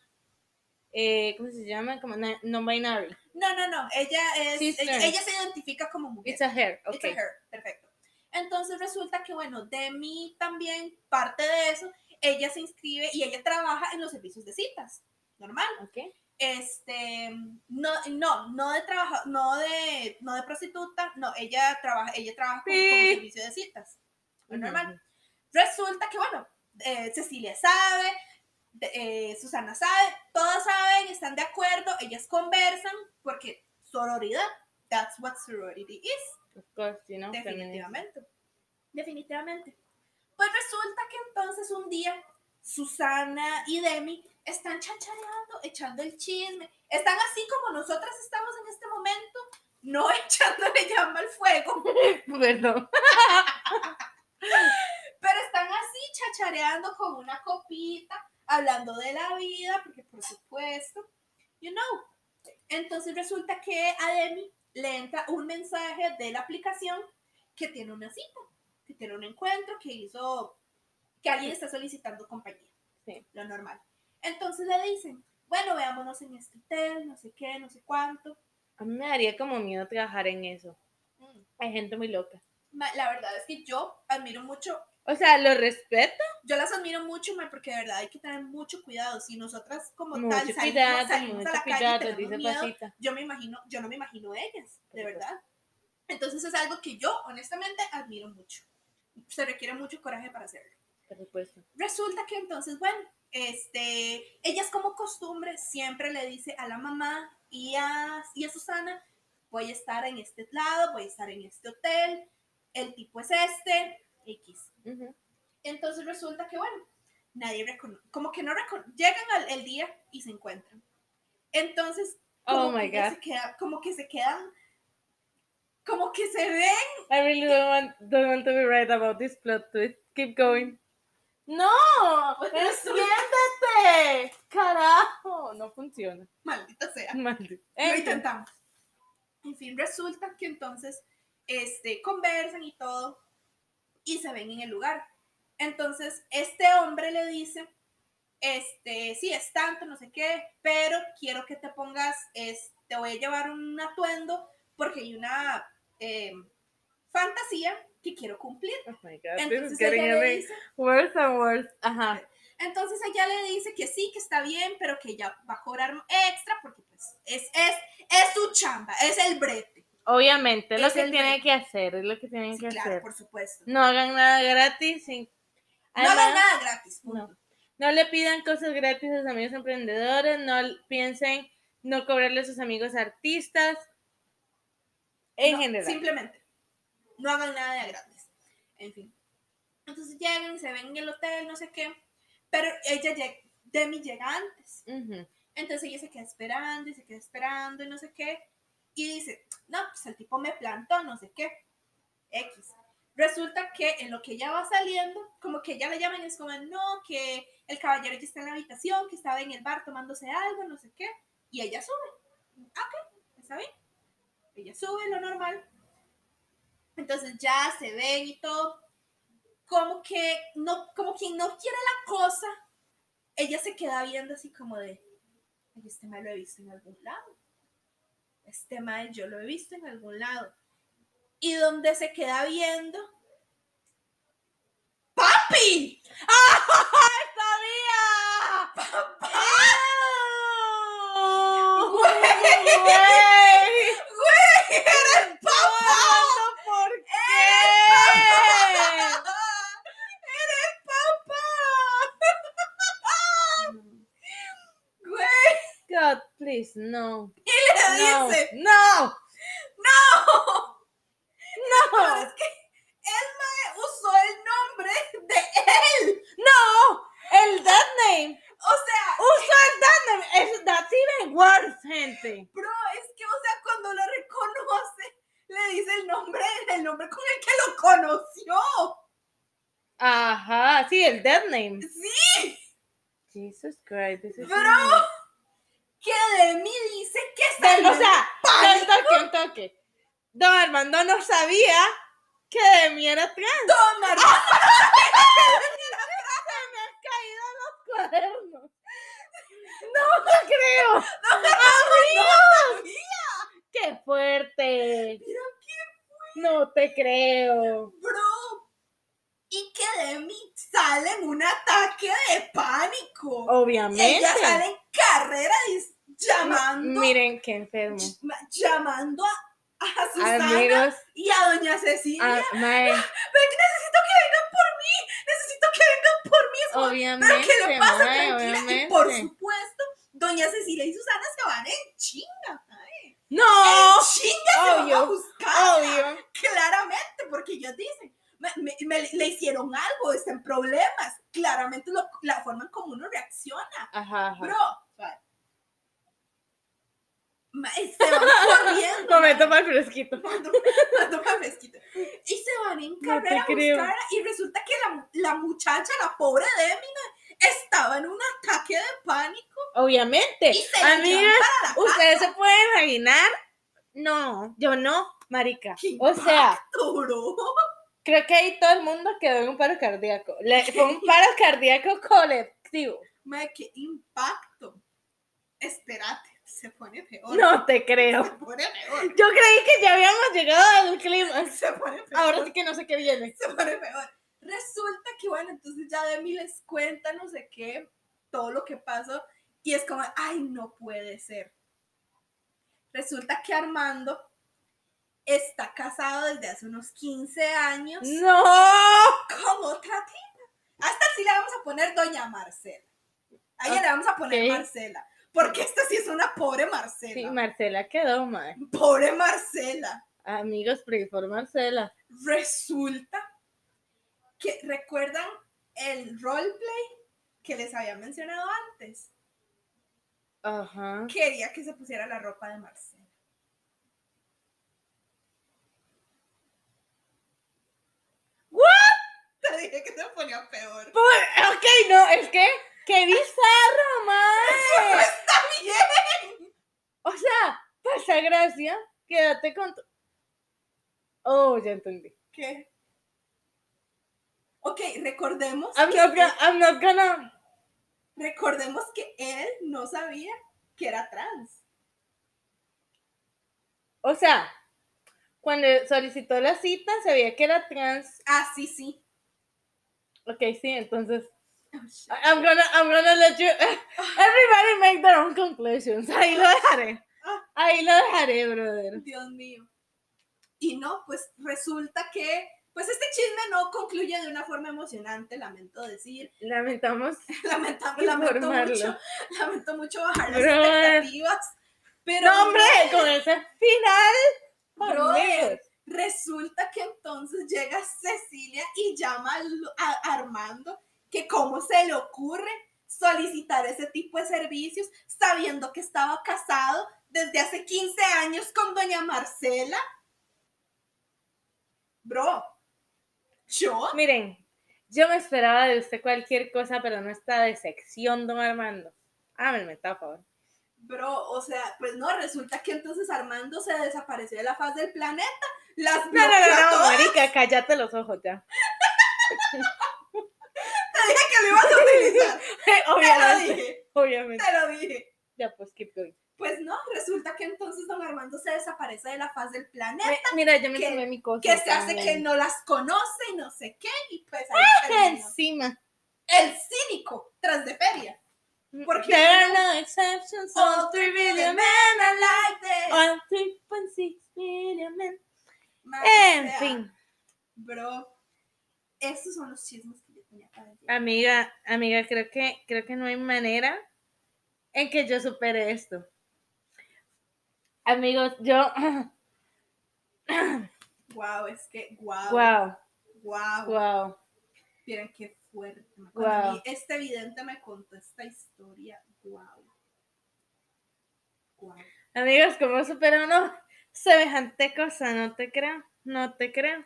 eh, ¿Cómo se llama? Como na- non-binary. No, no, no. Ella es. Ella, ella se identifica como mujer. It's a It's ok. a her, perfecto. Entonces resulta que, bueno, Demi también, parte de eso, ella se inscribe y ella trabaja en los servicios de citas. Normal. Ok. Este, no, no, no de trabajo, no de, no de prostituta, no, ella trabaja, ella trabaja con, Sí. servicio de citas. Normal. Resulta que, bueno, eh, Cecilia sabe, eh, Susana sabe, todas saben, están de acuerdo, ellas conversan, porque sororidad, that's what sorority is. Of course, you know. Definitivamente. Definitivamente. Pues resulta que entonces un día Susana y Demi están chachareando, echando el chisme. Están así como nosotras estamos en este momento, no echándole llama al fuego, Perdón. pero están así chachareando con una copita, hablando de la vida, porque por supuesto, you know. Entonces resulta que a Demi le entra un mensaje de la aplicación que tiene una cita, que tiene un encuentro, que hizo, que alguien está solicitando compañía. Sí. Lo normal. Entonces le dicen, bueno, veámonos en este hotel, no sé qué, no sé cuánto. A mí me daría como miedo trabajar en eso. Mm. Hay gente muy loca. La verdad es que yo admiro mucho O sea, lo respeto. yo las admiro mucho, ma, porque de verdad hay que tener mucho cuidado. Si nosotras como tal Mucho salimos, cuidado, salimos mucho a la calle cuidado, tenemos dice miedo, yo me imagino, yo no me imagino ellas, de verdad. Entonces es algo que yo honestamente admiro mucho. Se requiere mucho coraje para hacerlo. Por supuesto. Resulta que entonces, bueno, este, ellas como costumbre siempre le dice a la mamá y a, y a Susana, voy a estar en este lado, voy a estar en este hotel, el tipo es este, X. Entonces resulta que, bueno, nadie reconoce, como que no reconoce, llegan al el día y se encuentran. Entonces, como, Oh my que God. se queda- como que se quedan, como que se ven, I really don't want, don't want to be right about this plot twist. Keep going. ¡No! ¡Entiéndete! ¡Carajo! No funciona. maldita sea. Maldito. Lo intentamos. En fin, resulta que entonces este, conversan y todo y se ven en el lugar. Entonces, este hombre le dice, este, sí, es tanto, no sé qué, pero quiero que te pongas, es, te voy a llevar un atuendo porque hay una eh, fantasía que quiero cumplir. Oh my god, Entonces ella le dice, worse and worse. Ajá. entonces ella le dice que sí, que está bien, pero que ella va a cobrar extra porque pues es, es, es su chamba, es el brete. Obviamente, es lo que tiene que hacer, es lo que tienen Sí, que claro, hacer. por supuesto. No hagan nada gratis. sin- No hagan nada gratis. no. No le pidan cosas gratis a sus amigos emprendedores, no piensen no cobrarle a sus amigos artistas. En No, general. Simplemente. No hagan nada de gratis. En fin. Entonces llegan, se ven en el hotel, no sé qué. Pero ella llega, Demi llega antes. Entonces ella se queda esperando y se queda esperando y no sé qué. Y dice, no, pues el tipo me plantó, no sé qué. X. Resulta que en lo que ella va saliendo, como que ya le llaman y es como, no, que el caballero ya está en la habitación, que estaba en el bar tomándose algo, no sé qué. Y ella sube. Ok, está bien. Ella sube, lo normal entonces ya se ven y todo, como que no, como quien no quiere la cosa, ella se queda viendo así como de, este mal lo he visto en algún lado, este mal yo lo he visto en algún lado, y donde se queda viendo, ¡Papi! ¡Ah, sabía! ¡Papá! ¡Güey! Please, no. Y le No. dice, No. ¡No! Pero No. es que mae usó el nombre de él. No. El dead name. O sea, Usa el dead name. Es, that's even worse, gente. bro, es que, o sea, cuando lo reconoce, le dice el nombre, el nombre con el que lo conoció. Ajá, sí, el dead name. Sí, Jesus Christ, this is bro. Que de mí dice que salió o sea, un toque, un toque. Don Armando no sabía que de mí era trans. Don Armando. Se me han caído los cuadernos. No me creo. ¡Amigos! ¡Qué fuerte! Mira No te creo. Bro, y que de mí sale en un ataque de pánico. Obviamente. Ella sale en carrera llamando, Miren qué enfermo. ma- llamando a, a Susana Amigos, y a Doña Cecilia. ah, mae, Ven, necesito que vengan por mí. Necesito que vengan por mí. Obviamente. Pero ¿qué le pasa? mae, Tranquila. Y por obviamente. supuesto, Doña Cecilia y Susana se van en chinga. No, En chinga se van a obvio, buscar. obvio. Claramente, porque ellos dicen, me, me- me- le hicieron algo, está en problemas. Claramente lo- la forma en como uno reacciona. Ajá, ajá. Bro, y se van corriendo. Momento más fresquito. Mando pa' fresquito. Y se van en carrera a creo. buscarla. Y resulta que la, la muchacha, la pobre Demi, estaba en un ataque de pánico. Obviamente. Y se Amigas, ustedes se pueden imaginar. No, yo no, marica. ¡Qué O sea, impacto, bro! Creo que ahí todo el mundo quedó en un paro cardíaco. Le- fue un paro cardíaco colectivo. Ma, ¡Qué impacto! Espérate, se pone peor. No te creo. Se pone peor. Yo creí que ya habíamos llegado al clima. Se pone peor. Ahora sí que no sé qué viene. se pone peor. Resulta que, bueno, entonces ya Demi les cuenta no sé qué, todo lo que pasó, y es como, ay, no puede ser. Resulta que Armando está casado desde hace unos 15 años ¡No! con otra tipa. Hasta sí le vamos a poner Doña Marcela. A ella le vamos a poner. Marcela, porque esta sí es una pobre Marcela. Sí, Marcela quedó mal. pobre Marcela. Amigos, pray for Marcela. Resulta que recuerdan el roleplay que les había mencionado antes. Ajá. Quería que se pusiera la ropa de Marcela. Te dije que se ponía peor. Por- ok, no, es que, qué bizarro, mae. ¡Está bien! O sea, pasa gracia, quédate con tu... Oh, ya entendí. ¿Qué? Ok, recordemos, I'm que, not gonna, I'm not gonna... recordemos que él no sabía que era trans. O sea, cuando solicitó la cita, sabía que era trans. Ah, sí, sí. Ok, sí, entonces... Oh. I'm gonna, I'm gonna let you... Everybody make their own conclusions. Ahí lo dejaré. Ahí lo dejaré, brother. Dios mío. Y no, pues resulta que, pues este chisme no concluye de una forma emocionante, lamento decir. Lamentamos Lamenta- lamento mucho, lamento mucho bajar las Brother. expectativas. Pero No, hombre, con ese final. Brother. Resulta que entonces llega Cecilia y llama a Armando, que cómo se le ocurre solicitar ese tipo de servicios sabiendo que estaba casado desde hace 15 años con doña Marcela. Bro, yo Miren, yo me esperaba de usted cualquier cosa, pero no esta decepción, don Armando. Háblame, por favor. Bro, o sea, pues no, resulta que entonces Armando se desapareció de la faz del planeta. Las No, no, no, no, marica, cállate los ojos ya. Te dije que lo ibas a utilizar. Te lo obviamente, dije, obviamente. te lo dije. Ya, pues, keep going. Pues no, resulta que entonces don Armando se desaparece de la faz del planeta. Me- Mira, yo me que- tomé mi cosa. Que se hace que no las conoce y no sé qué. Y pues ahí terminó. Encima. El cínico tras de feria. Porque There are no- exceptions, All 3 billion men are like this. all 3.6 billion men. En sea, fin, Bro, estos son los chismes que yo tenía para decir. amiga, amiga, creo que, creo que no hay manera en que yo supere esto. Amigos, yo, Wow, es que, wow. wow, Wow. wow. Miren qué fuerte. Cuando Wow. este vidente me contó esta historia, wow. Wow. Amigos, ¿cómo supera uno semejante cosa? No te creo, no te creo.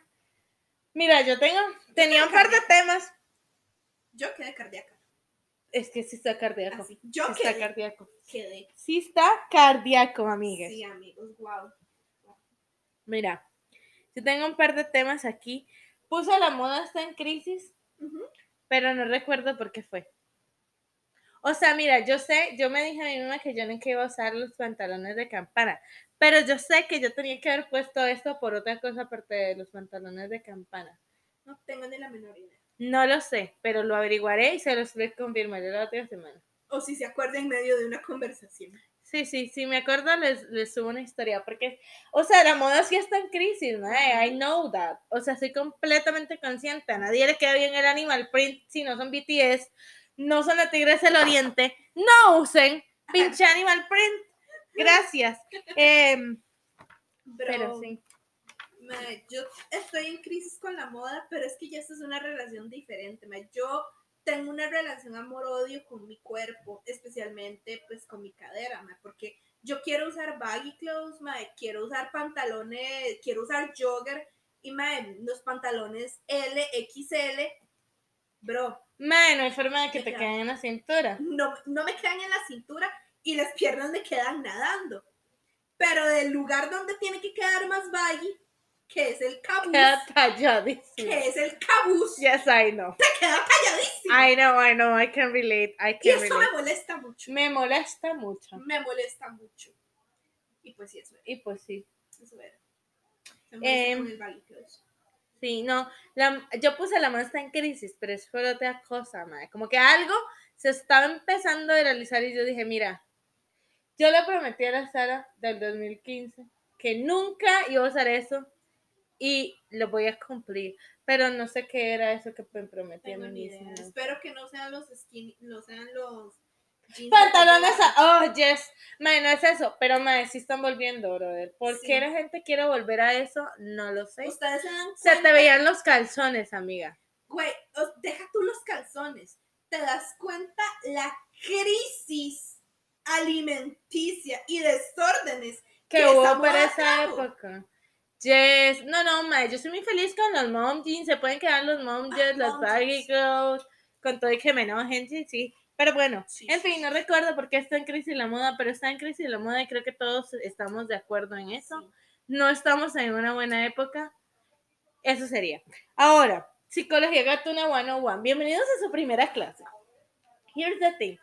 Mira, yo tengo, tenía un par de temas. Yo quedé cardíaca. Es que sí está cardíaco. Así. Yo Sí está quedé. cardíaco. quedé. Sí está cardíaco, amigas. Sí, amigos, wow. Mira, yo tengo un par de temas aquí. Puse la moda está en crisis, pero no recuerdo por qué fue. O sea, mira, yo sé, yo me dije a mí misma que yo no iba a usar los pantalones de campana, pero yo sé que yo tenía que haber puesto esto por otra cosa aparte de los pantalones de campana. No tengo ni la menor idea. No lo sé, pero lo averiguaré y se los confirmaré la otra semana. O si se acuerda en medio de una conversación. Sí, sí, sí, me acuerdo, les, les subo una historia, porque, o sea, la moda sí está en crisis, ¿no? I know that. O sea, soy completamente consciente. A nadie le queda bien el animal print si no son BTS, no son de Tigres del Oriente. No usen pinche animal print. Gracias. Em, Pero, pero sí. yo estoy en crisis con la moda, pero es que ya esta es una relación diferente. Yo tengo una relación amor-odio con mi cuerpo, especialmente pues con mi cadera, porque yo quiero usar baggy clothes, quiero usar pantalones, quiero usar jogger y los pantalones L, XL, bro, no hay forma de que te Ya. queden en la cintura. no, no me quedan en la cintura y las piernas me quedan nadando. Pero del lugar donde tiene que quedar más baggy, que es el cabuz, Queda talladísimo. que es el cabuz, Yes, I know. te queda talladísimo. I know, I know, I can relate, I y can eso me molesta mucho. Me molesta mucho. Me molesta mucho. Y pues sí, eso era. Y pues sí. Eso era. Con el. Sí, no, la- yo puse la mano está en crisis, pero es por otra cosa, madre. Como que algo se estaba empezando a realizar y yo dije, mira, yo le prometí a la Sara del 2015 que nunca iba a usar eso y lo voy a cumplir, pero no sé qué era eso que me prometí a mí misma. Espero que no sean los skinny, no sean los Pantalones, a- oh, yes, madre, no es eso, pero madre, sí están volviendo, brother. ¿Por Sí. qué la gente quiere volver a eso? No lo sé. Ustedes se dan Se te veían los calzones, amiga. Güey, deja tú los calzones. ¿Te das cuenta la crisis alimenticia y desórdenes que que hubo para esa época. Yes, no, no, mae, yo soy muy feliz con los mom jeans, se pueden quedar los mom Ah, jeans, los mom baggy clothes, con todo y que me enojen, sí, sí. Pero bueno, Sí, en fin, no recuerdo por qué está en crisis la moda, pero está en crisis la moda y creo que todos estamos de acuerdo en eso. No estamos en una buena época. Eso sería. Ahora, Psicología Gatuna 101. Bienvenidos a su primera clase. Here's the thing.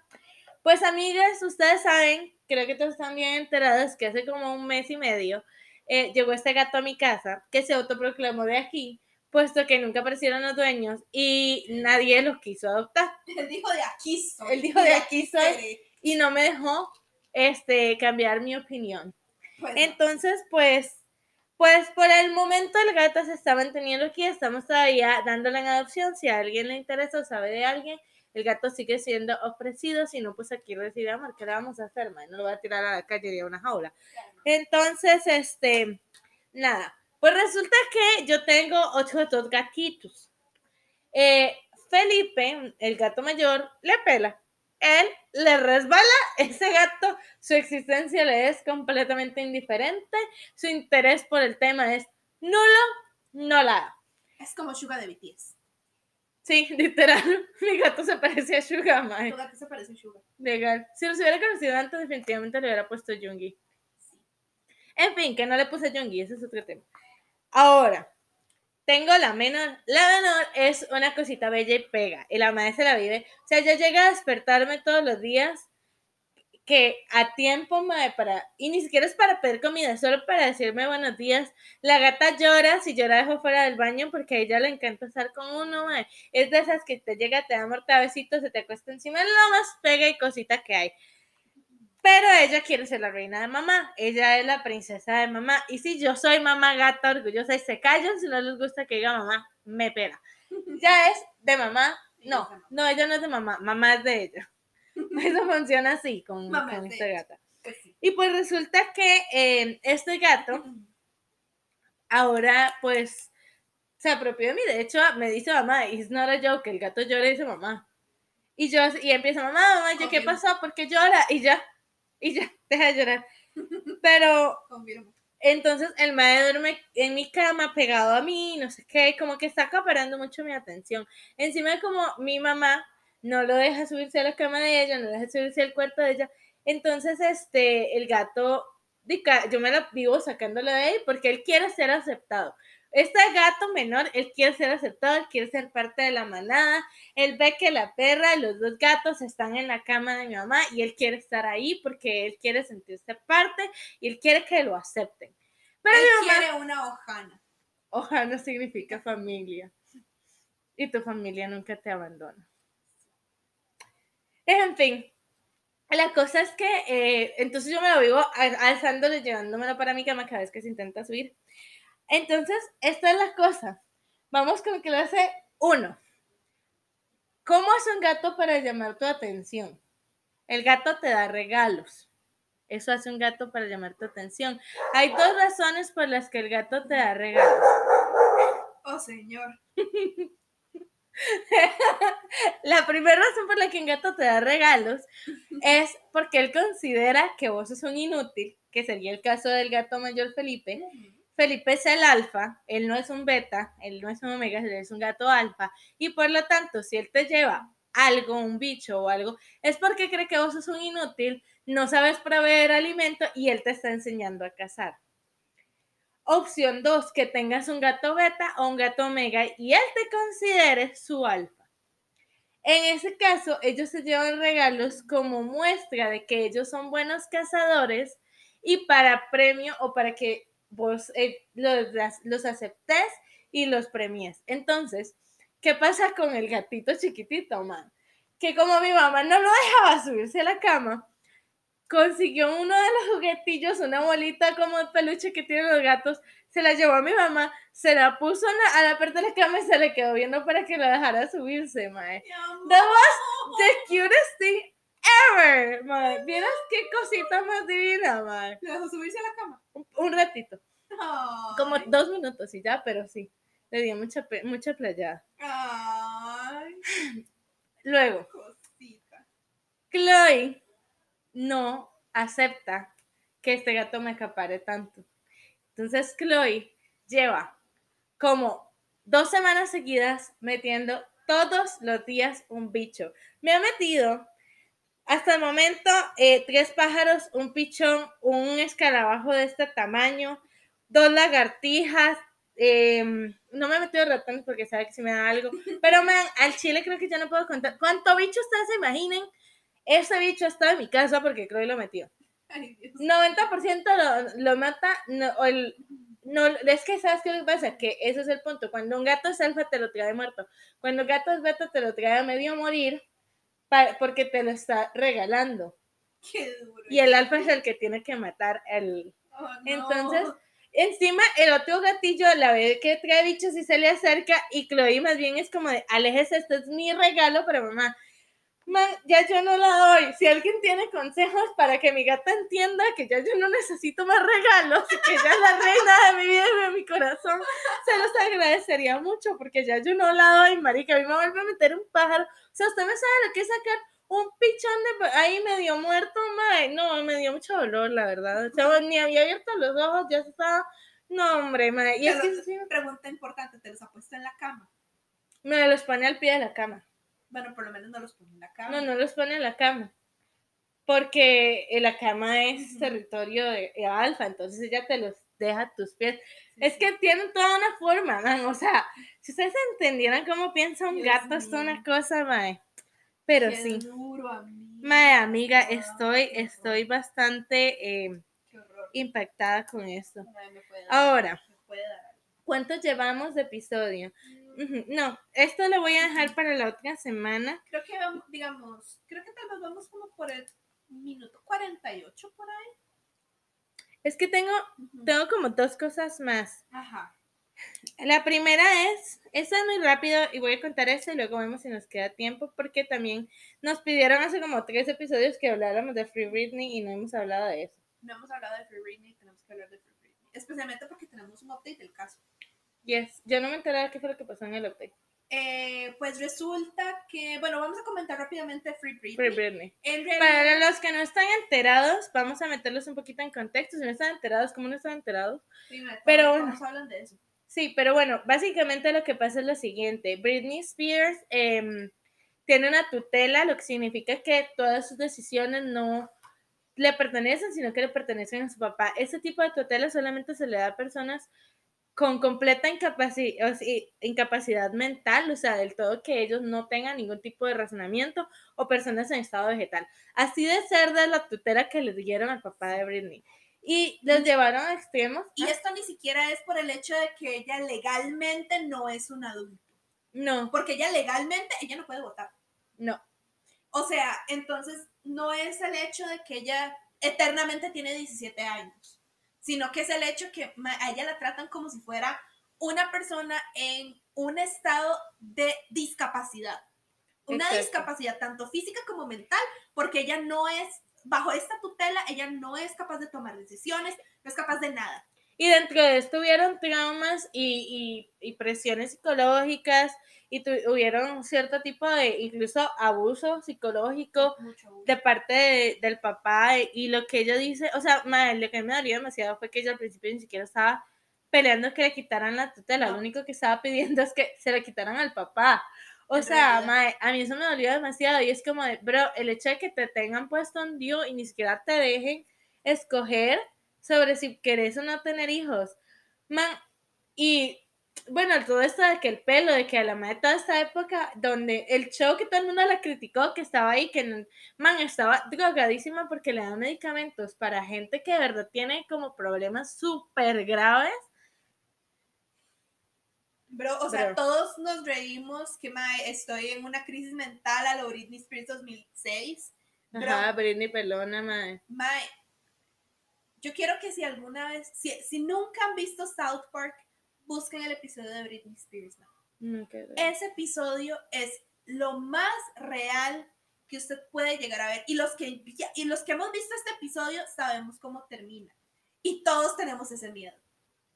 Pues amigas, ustedes saben, creo que todos están bien enteradas que hace como un mes y medio eh, llegó este gato a mi casa que se autoproclamó de aquí, puesto que nunca aparecieron los dueños y nadie los quiso adoptar. Él dijo de aquí soy. Él dijo de aquí soy. Y no me dejó este, cambiar mi opinión. Entonces, pues, pues por el momento el gato se está manteniendo aquí, estamos todavía dándole en adopción. Si a alguien le interesa o sabe de alguien, el gato sigue siendo ofrecido. Si no, pues aquí recibe amor. ¿Qué le vamos a hacer, man? No lo voy a tirar a la calle a una jaula. Entonces, este, nada. Pues resulta que yo tengo ocho dos gatitos. Eh, Felipe, el gato mayor, le pela. Él le resbala, ese gato, su existencia le es completamente indiferente, su interés por el tema es nulo, no la. Es como Suga de BTS. Sí, literal, mi gato se parece a Sugar, mae. Tu gato se parece a Suga. Legal. Si los hubiera conocido antes, definitivamente le hubiera puesto Jungi. En fin, que no le puse Jungi, ese es otro tema. Ahora, tengo la menor. La menor es una cosita bella y pega. Y la madre se la vive. O sea, yo llego a despertarme todos los días que a tiempo, mae, para, y ni siquiera es para pedir comida, solo para decirme buenos días. La gata llora si yo la dejo fuera del baño porque a ella le encanta estar con uno, mae. Es de esas que te llega, te da mortabecitos, se te acuesta encima, es lo más pega y cosita que hay. Pero ella quiere ser la reina de mamá, ella es la princesa de mamá. Y si yo soy mamá gata orgullosa y se callan si no les gusta que diga mamá, me pela. Ya es de mamá, no, no, ella no es de mamá, mamá es de ella. Eso funciona así con, con es de ella. gato. Pues sí. Y pues resulta que eh, este gato ahora pues se apropió de mí. De hecho, me dice mamá, it's not a joke, el gato llora y dice mamá. Y yo, y empieza, mamá, mamá, ¿yo qué pasó? ¿Por qué llora? Y ya, y ya, deja de llorar. Pero Confirmo. entonces el mae duerme en mi cama pegado a mí, no sé qué, como que está acaparando mucho mi atención. Encima de como mi mamá no lo deja subirse a la cama de ella, no deja subirse al cuarto de ella. Entonces, este, el gato, yo me la vivo sacándolo de ahí porque él quiere ser aceptado. Este gato menor, él quiere ser aceptado, él quiere ser parte de la manada. Él ve que la perra y los dos gatos están en la cama de mi mamá y él quiere estar ahí porque él quiere sentirse parte y él quiere que lo acepten. Pero Él mi mamá, quiere una hojana. ojalá significa familia. Y tu familia nunca te abandona. En fin, la cosa es que eh, entonces yo me lo vivo al- alzándolo y llevándomelo para mi cama cada vez que se intenta subir. Entonces, esta es la cosa. Vamos con clase 1. ¿Cómo es un gato para llamar tu atención? El gato te da regalos. Eso hace un gato para llamar tu atención. Hay dos razones por las que el gato te da regalos. Oh, señor. La primera razón por la que un gato te da regalos es porque él considera que vos sos un inútil, que sería el caso del gato mayor Felipe. Felipe es el alfa, él no es un beta, él no es un omega, él es un gato alfa. Y por lo tanto, si él te lleva algo, un bicho o algo, es porque cree que vos sos un inútil, no sabes proveer alimento y él te está enseñando a cazar. Opción 2, que tengas un gato beta o un gato omega y él te considere su alfa. En ese caso, ellos se llevan regalos como muestra de que ellos son buenos cazadores y para premio o para que vos eh, los, los aceptes y los premies. Entonces, ¿qué pasa con el gatito chiquitito, man? Que como mi mamá no lo dejaba subirse a la cama, consiguió uno de los juguetillos, una bolita como de peluche que tienen los gatos, se la llevó a mi mamá, se la puso la- a la parte de la cama y se le quedó viendo para que lo dejara subirse, mae. That was the cutest thing ever, mae. Vieras qué cosita más divina, mae. ¿Le dejó subirse a la cama? Un, un ratito, como dos minutos y ya, pero sí, le dio mucha, mucha playada. Ay, Luego, cosita. Chloe no acepta que este gato me acapare tanto. Entonces Chloe lleva como dos semanas seguidas metiendo todos los días un bicho. Me ha metido hasta el momento eh, tres pájaros, un pichón, un escarabajo de este tamaño, dos lagartijas. eh, no me he metido ratones porque sabe que si me da algo, pero man, al chile creo que ya no puedo contar. ¿Cuánto bicho ustedes se imaginen? Ese bicho está en mi casa porque Chloe lo metió. Ay, Dios. 90% lo, lo mata, no, o el- no, es que sabes qué pasa, que ese es el punto, cuando un gato es alfa te lo trae muerto, cuando un gato es beta te lo trae a medio morir porque te lo está regalando, Qué duro. y el alfa es el que tiene que matar el... Oh, no. Entonces, encima el otro gatillo la ve que trae bichos y se le acerca y Chloe más bien es como de, aléjese, este es mi regalo para mamá. Man, ya yo no la doy. Si alguien tiene consejos para que mi gata entienda que ya yo no necesito más regalos y que ella es la reina de mi vida y de mi corazón, se los agradecería mucho porque ya yo no la doy, marica. A mí me vuelve a meter un pájaro. O sea, usted me sabe lo que es sacar un pichón de ahí medio muerto, mae. No, me dio mucho dolor, la verdad. O sea, ni había abierto los ojos, ya se estaba. No, hombre, mae. Y es que lo- sí, Pregunta importante, ¿te los ha puesto en la cama? me los pone al pie de la cama. Bueno, por lo menos no los pone en la cama. No, no los pone en la cama. Porque eh, la cama es territorio de, de alfa, entonces ella te los deja a tus pies. Es que tienen toda una forma, man. O sea, si ustedes entendieran cómo piensa un Dios gato, es mío. una cosa, mae. Pero Qué sí. duro, amiga. Mae, amiga, estoy, estoy bastante eh, horror. impactada con esto. Mae, me puede dar- Ahora, me puede dar. ¿cuánto llevamos de episodio? No, esto lo voy a dejar para la otra semana. Creo que vamos, digamos, creo que tal vez vamos como por el minuto 48 por ahí. Es que tengo, tengo como dos cosas más. Ajá. La primera es, esta es muy rápido y voy a contar esto y luego vemos si nos queda tiempo porque también nos pidieron hace como tres episodios que habláramos de Free Britney y no hemos hablado de eso. No hemos hablado de Free Britney, tenemos que hablar de Free Britney. Especialmente porque tenemos un update del caso. Yes, yo no me enteré de qué fue lo que pasó en el update. Eh, pues resulta que, bueno, vamos a comentar rápidamente Free Britney. Free Britney. En realidad, Para los que no están enterados, vamos a meterlos un poquito en contexto. Si no están enterados, ¿cómo no están enterados? primero, pero todos- bueno. hablan de eso. Sí, pero bueno, básicamente lo que pasa es lo siguiente. Britney Spears em, tiene una tutela, lo que significa que todas sus decisiones no le pertenecen, sino que le pertenecen a su papá. Ese tipo de tutela solamente se le da a personas con completa incapaci- o sea, incapacidad mental, o sea, del todo que ellos no tengan ningún tipo de razonamiento o personas en estado vegetal. Así de ser de la tutela que le dieron al papá de Britney. Y los llevaron a extremos. Y esto ni siquiera es por el hecho de que ella legalmente no es un adulto. No, Porque ella legalmente, ella no puede votar. no. O sea, entonces no es el hecho de que ella eternamente tiene 17 años, sino que es el hecho que a ella la tratan como si fuera una persona en un estado de discapacidad. Una Exacto. discapacidad tanto física como mental, porque ella no es, bajo esta tutela, ella no es capaz de tomar decisiones, no es capaz de nada. Y dentro de esto hubieron traumas y, y- y presiones psicológicas y tuvieron cierto tipo de incluso abuso psicológico abuso. de parte de- del papá y lo que ella dice, o sea, madre, lo que me dolió demasiado fue que ella al principio ni siquiera estaba peleando que le quitaran la tutela, No. lo único que estaba pidiendo es que se le quitaran al papá. O sea, mae, a mí eso me dolió demasiado y es como de, bro, el hecho de que te tengan puesto un dio y ni siquiera te dejen escoger sobre si querés o no tener hijos. Man, y bueno, todo esto de que el pelo, de que a la madre toda esta época, donde el show que todo el mundo la criticó, que estaba ahí, que man, estaba drogadísima porque le dan medicamentos para gente que de verdad tiene como problemas súper graves. Bro, o sea, Bro. todos nos reímos que mae, estoy en una crisis mental a lo Britney Spears 2006. Bro, Ajá, Britney Pelona, madre. mae, yo quiero que si alguna vez, si, si nunca han visto South Park, busquen el episodio de Britney Spears. mae. Mm. Ese episodio es lo más real que usted puede llegar a ver. Y los que, y los que hemos visto este episodio sabemos cómo termina. Y todos tenemos ese miedo.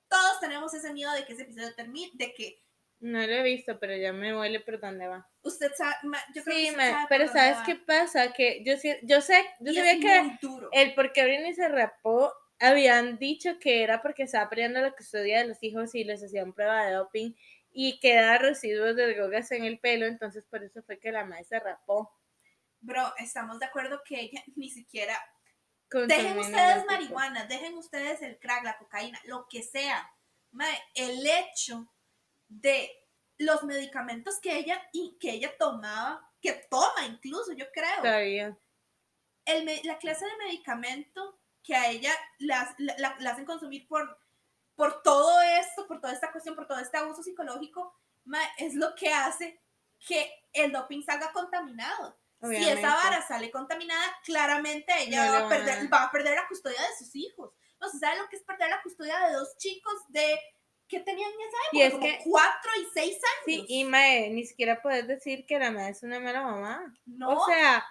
Todos tenemos ese miedo de que ese episodio termine, de que No lo he visto, pero ya me huele por dónde va. usted sabe, ma- yo creo que Sí, usted ma- sabe pero ¿sabes qué pasa? Que yo, sí- yo sé, yo Y sabía que duro. el por qué Britney se rapó, habían dicho que era porque estaba perdiendo la custodia de los hijos y les hacían prueba de doping y quedaba residuos de drogas en el pelo, entonces por eso fue que la madre se rapó. Bro, estamos de acuerdo que ella ni siquiera. Dejen ustedes marihuana, dejen ustedes el crack, la cocaína, lo que sea. Mae, el hecho de los medicamentos que ella, que ella tomaba, que toma incluso, yo creo. Todavía. el la clase de medicamento que a ella la, la- hacen consumir por, por todo esto, por toda esta cuestión, por todo este abuso psicológico, es lo que hace que el doping salga contaminado. Si esa vara sale contaminada, claramente ella No va, a perder, va a perder la custodia de sus hijos. No se sabe lo que es perder la custodia de dos chicos de que tenían en esa Y época, es que- cuatro y seis años. Sí, y mae, ni siquiera puedes decir que la madre es una mala mamá. no, O sea,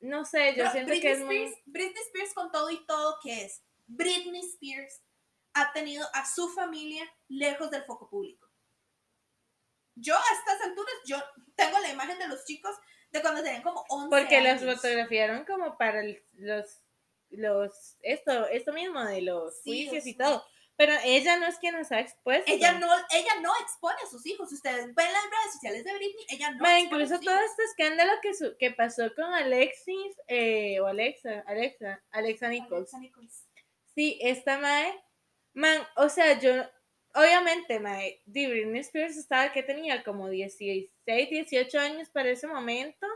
no sé, yo Pero siento Britney que es muy... Britney Spears con todo y todo que es, Britney Spears ha tenido a su familia lejos del foco público. Yo a estas alturas, yo tengo la imagen de los chicos de cuando tenían como 11 Porque los años. fotografiaron como para los, los, esto, esto mismo de los Sí, juicios y todo. Pero ella no es quien nos ha expuesto. Ella no, ella no expone a sus hijos. Ustedes ven las redes sociales de Britney, ella no Ma, expone a incluso sus todo hijos. este escándalo que, su- que pasó con Alexis, eh, o Alexa, Alexa, Alexa Nichols. Alexa Nichols. Sí, esta mae, man, o sea, yo, obviamente, mae, Britney Spears estaba que tenía como 16, 18 años para ese momento.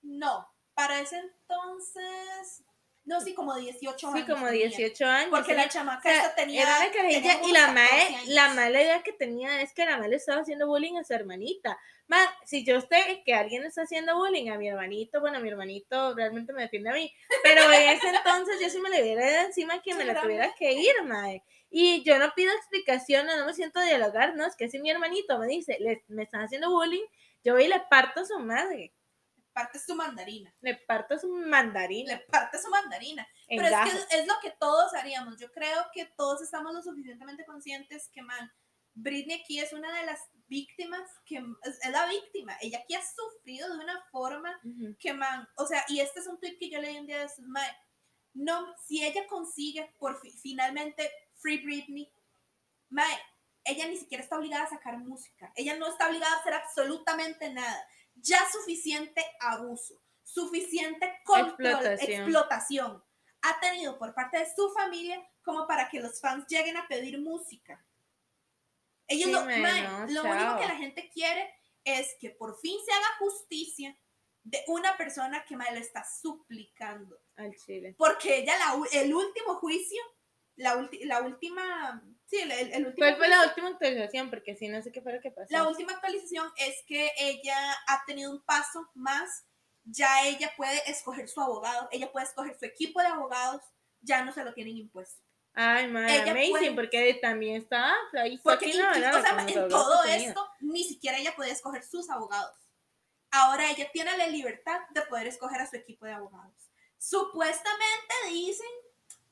No, para ese entonces, no, sí, como 18 años. Sí, como tenía. 18 años. Porque la chamaca o sea, tenía. era una carajilla y la 14 mae, la mala idea que tenía es que la mae le estaba haciendo bullying a su hermanita. Ma, si yo sé que alguien le está haciendo bullying a mi hermanito, bueno, mi hermanito realmente me defiende a mí, pero en ese entonces yo sí me le hubiera de encima que me la tuviera que ir, mae. Y yo no pido explicaciones, no me siento a dialogar, no, es que si mi hermanito me dice, le, me están haciendo bullying, yo voy y le parto a su madre, Parte su mandarina. le parto su mandarín Le parte su mandarina. en Pero es gajos. que es lo que todos haríamos. Yo creo que todos estamos lo suficientemente conscientes que, man, Britney aquí es una de las víctimas que es, es la víctima. Ella aquí ha sufrido de una forma Ujú. que, man, o sea, y este es un tweet que yo leí un día de estos, mae, no, si ella consigue por fi- finalmente Free Britney, mae, ella ni siquiera está obligada a sacar música. Ella no está obligada a hacer absolutamente nada. Ya suficiente abuso, suficiente control, Explotación. explotación ha tenido por parte de su familia como para que los fans lleguen a pedir música. Ellos Sí, lo, lo único que la gente quiere es que por fin se haga justicia de una persona que mae, lo está suplicando. Al chile. Porque ella, la el último juicio, la, ulti- la última, sí, el, el- el último ¿Cuál fue la última actualización? Porque si no sé qué fue lo que pasó. la última actualización es que ella ha tenido un paso más, ya ella puede escoger su abogado, ella puede escoger su equipo de abogados, ya no se lo tienen impuesto. Ay, madre, Ella amazing, puede- porque también está ahí Porque incluso, verdad, o sea, en todo esto, ni siquiera ella podía escoger sus abogados. Ahora ella tiene la libertad de poder escoger a su equipo de abogados. Supuestamente dicen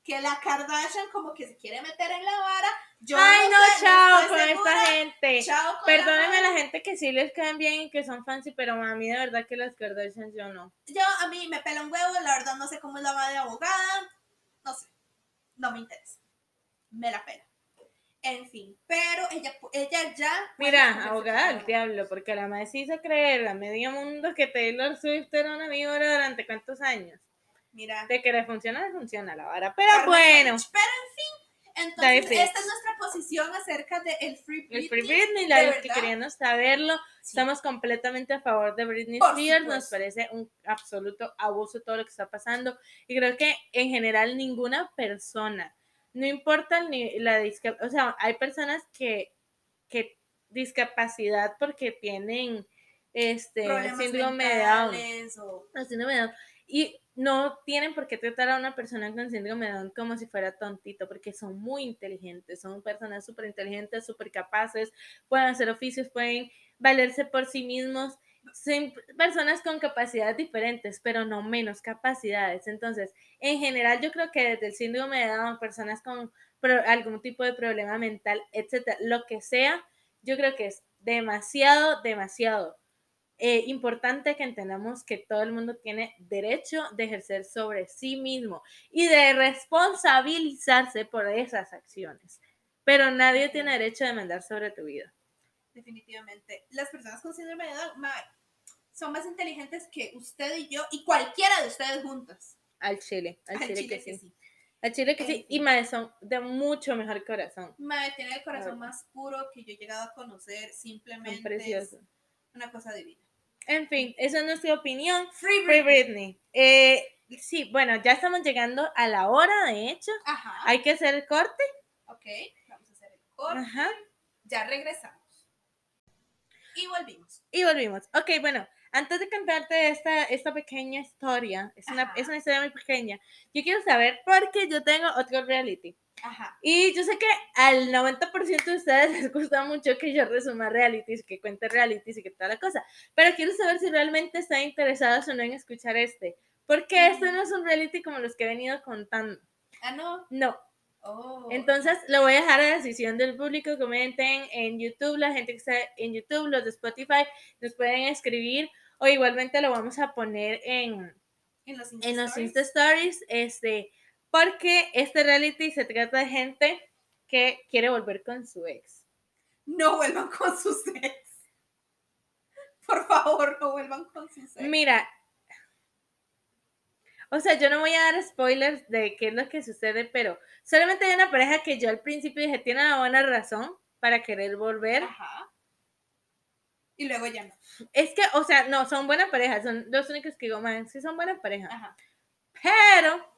que la Kardashian como que se quiere meter en la vara. Yo Ay, no, sé, chao con segura. esta gente. Chao con Perdónenme a la la gente que sí les caen bien y que son fancy, pero a mí de verdad que las Kardashians yo no. Yo, a mí me pela un huevo, la verdad no sé cómo es la madre abogada, no sé, no me interesa, me la pela. En fin, pero ella, ella ya... Mira, abogada del diablo, porque la madre sí hizo creer a medio mundo que Taylor Swift era una víbora durante cuántos años. Mira. De que le funciona, le funciona la vara. Pero bueno. Pero en fin, entonces esta es nuestra posición acerca de el Free Britney. el Free Britney, la de los que querían saberlo, Sí. estamos completamente a favor de Britney Por Spears, nos supuesto. parece un absoluto abuso todo lo que está pasando y creo que en general ninguna persona, no importa el ni- la discapacidad, o sea, hay personas que, que discapacidad porque tienen este síndrome de Down, o- no, síndrome de Down. Y no tienen por qué tratar a una persona con síndrome de Down como si fuera tontito, porque son muy inteligentes, son personas súper inteligentes, súper capaces, pueden hacer oficios, pueden valerse por sí mismos. Son personas con capacidades diferentes, pero no menos capacidades. Entonces, en general, yo creo que desde el síndrome de Down, personas con algún tipo de problema mental, etcétera, lo que sea, yo creo que es demasiado, demasiado eh, importante que entendamos que todo el mundo tiene derecho de ejercer sobre sí mismo y de responsabilizarse por esas acciones. Pero nadie tiene derecho de mandar sobre tu vida. definitivamente. Las personas con síndrome de Down mae, son más inteligentes que usted y yo y cualquiera de ustedes juntas. Al chile, al, Al chile, chile que, sí. Al chile que sí. Y más, son de mucho mejor corazón. Mae, tiene el corazón más puro que yo he llegado a conocer. Son Simplemente es preciosos. una cosa divina. En fin, esa es nuestra opinión. Free Free Britney. Britney. Eh, sí, bueno, ya estamos llegando a la hora, de hecho. Ajá. Hay que hacer el corte. Ok, vamos a hacer el corte. Ajá. Ya regresamos. Y volvimos. Y volvimos. Ok, bueno, antes de contarte esta, esta pequeña historia, es una, Ajá. es una historia muy pequeña, yo quiero saber por qué yo tengo otro reality. Ajá. Y yo sé que al 90% de ustedes les gusta mucho que yo resuma realities, que cuente realities y que toda la cosa, pero quiero saber si realmente están interesados o no en escuchar este, porque este no es un reality como los que he venido contando. Ah, no. No, Oh. entonces lo voy a dejar a la decisión del público. Comenten en YouTube, la gente que está en YouTube, los de Spotify, nos pueden escribir o igualmente lo vamos a poner en, en los en los. Insta Stories, este, porque este reality se trata de gente que quiere volver con su ex. No vuelvan con sus ex. Por favor, no vuelvan con sus ex. Mira, o sea, yo no voy a dar spoilers de qué es lo que sucede, pero solamente hay una pareja que yo al principio dije tiene una buena razón para querer volver. Ajá. Y luego ya no. Es que, o sea, no, son buenas parejas, son los únicos que digo, man, sí son buenas parejas. Ajá. Pero,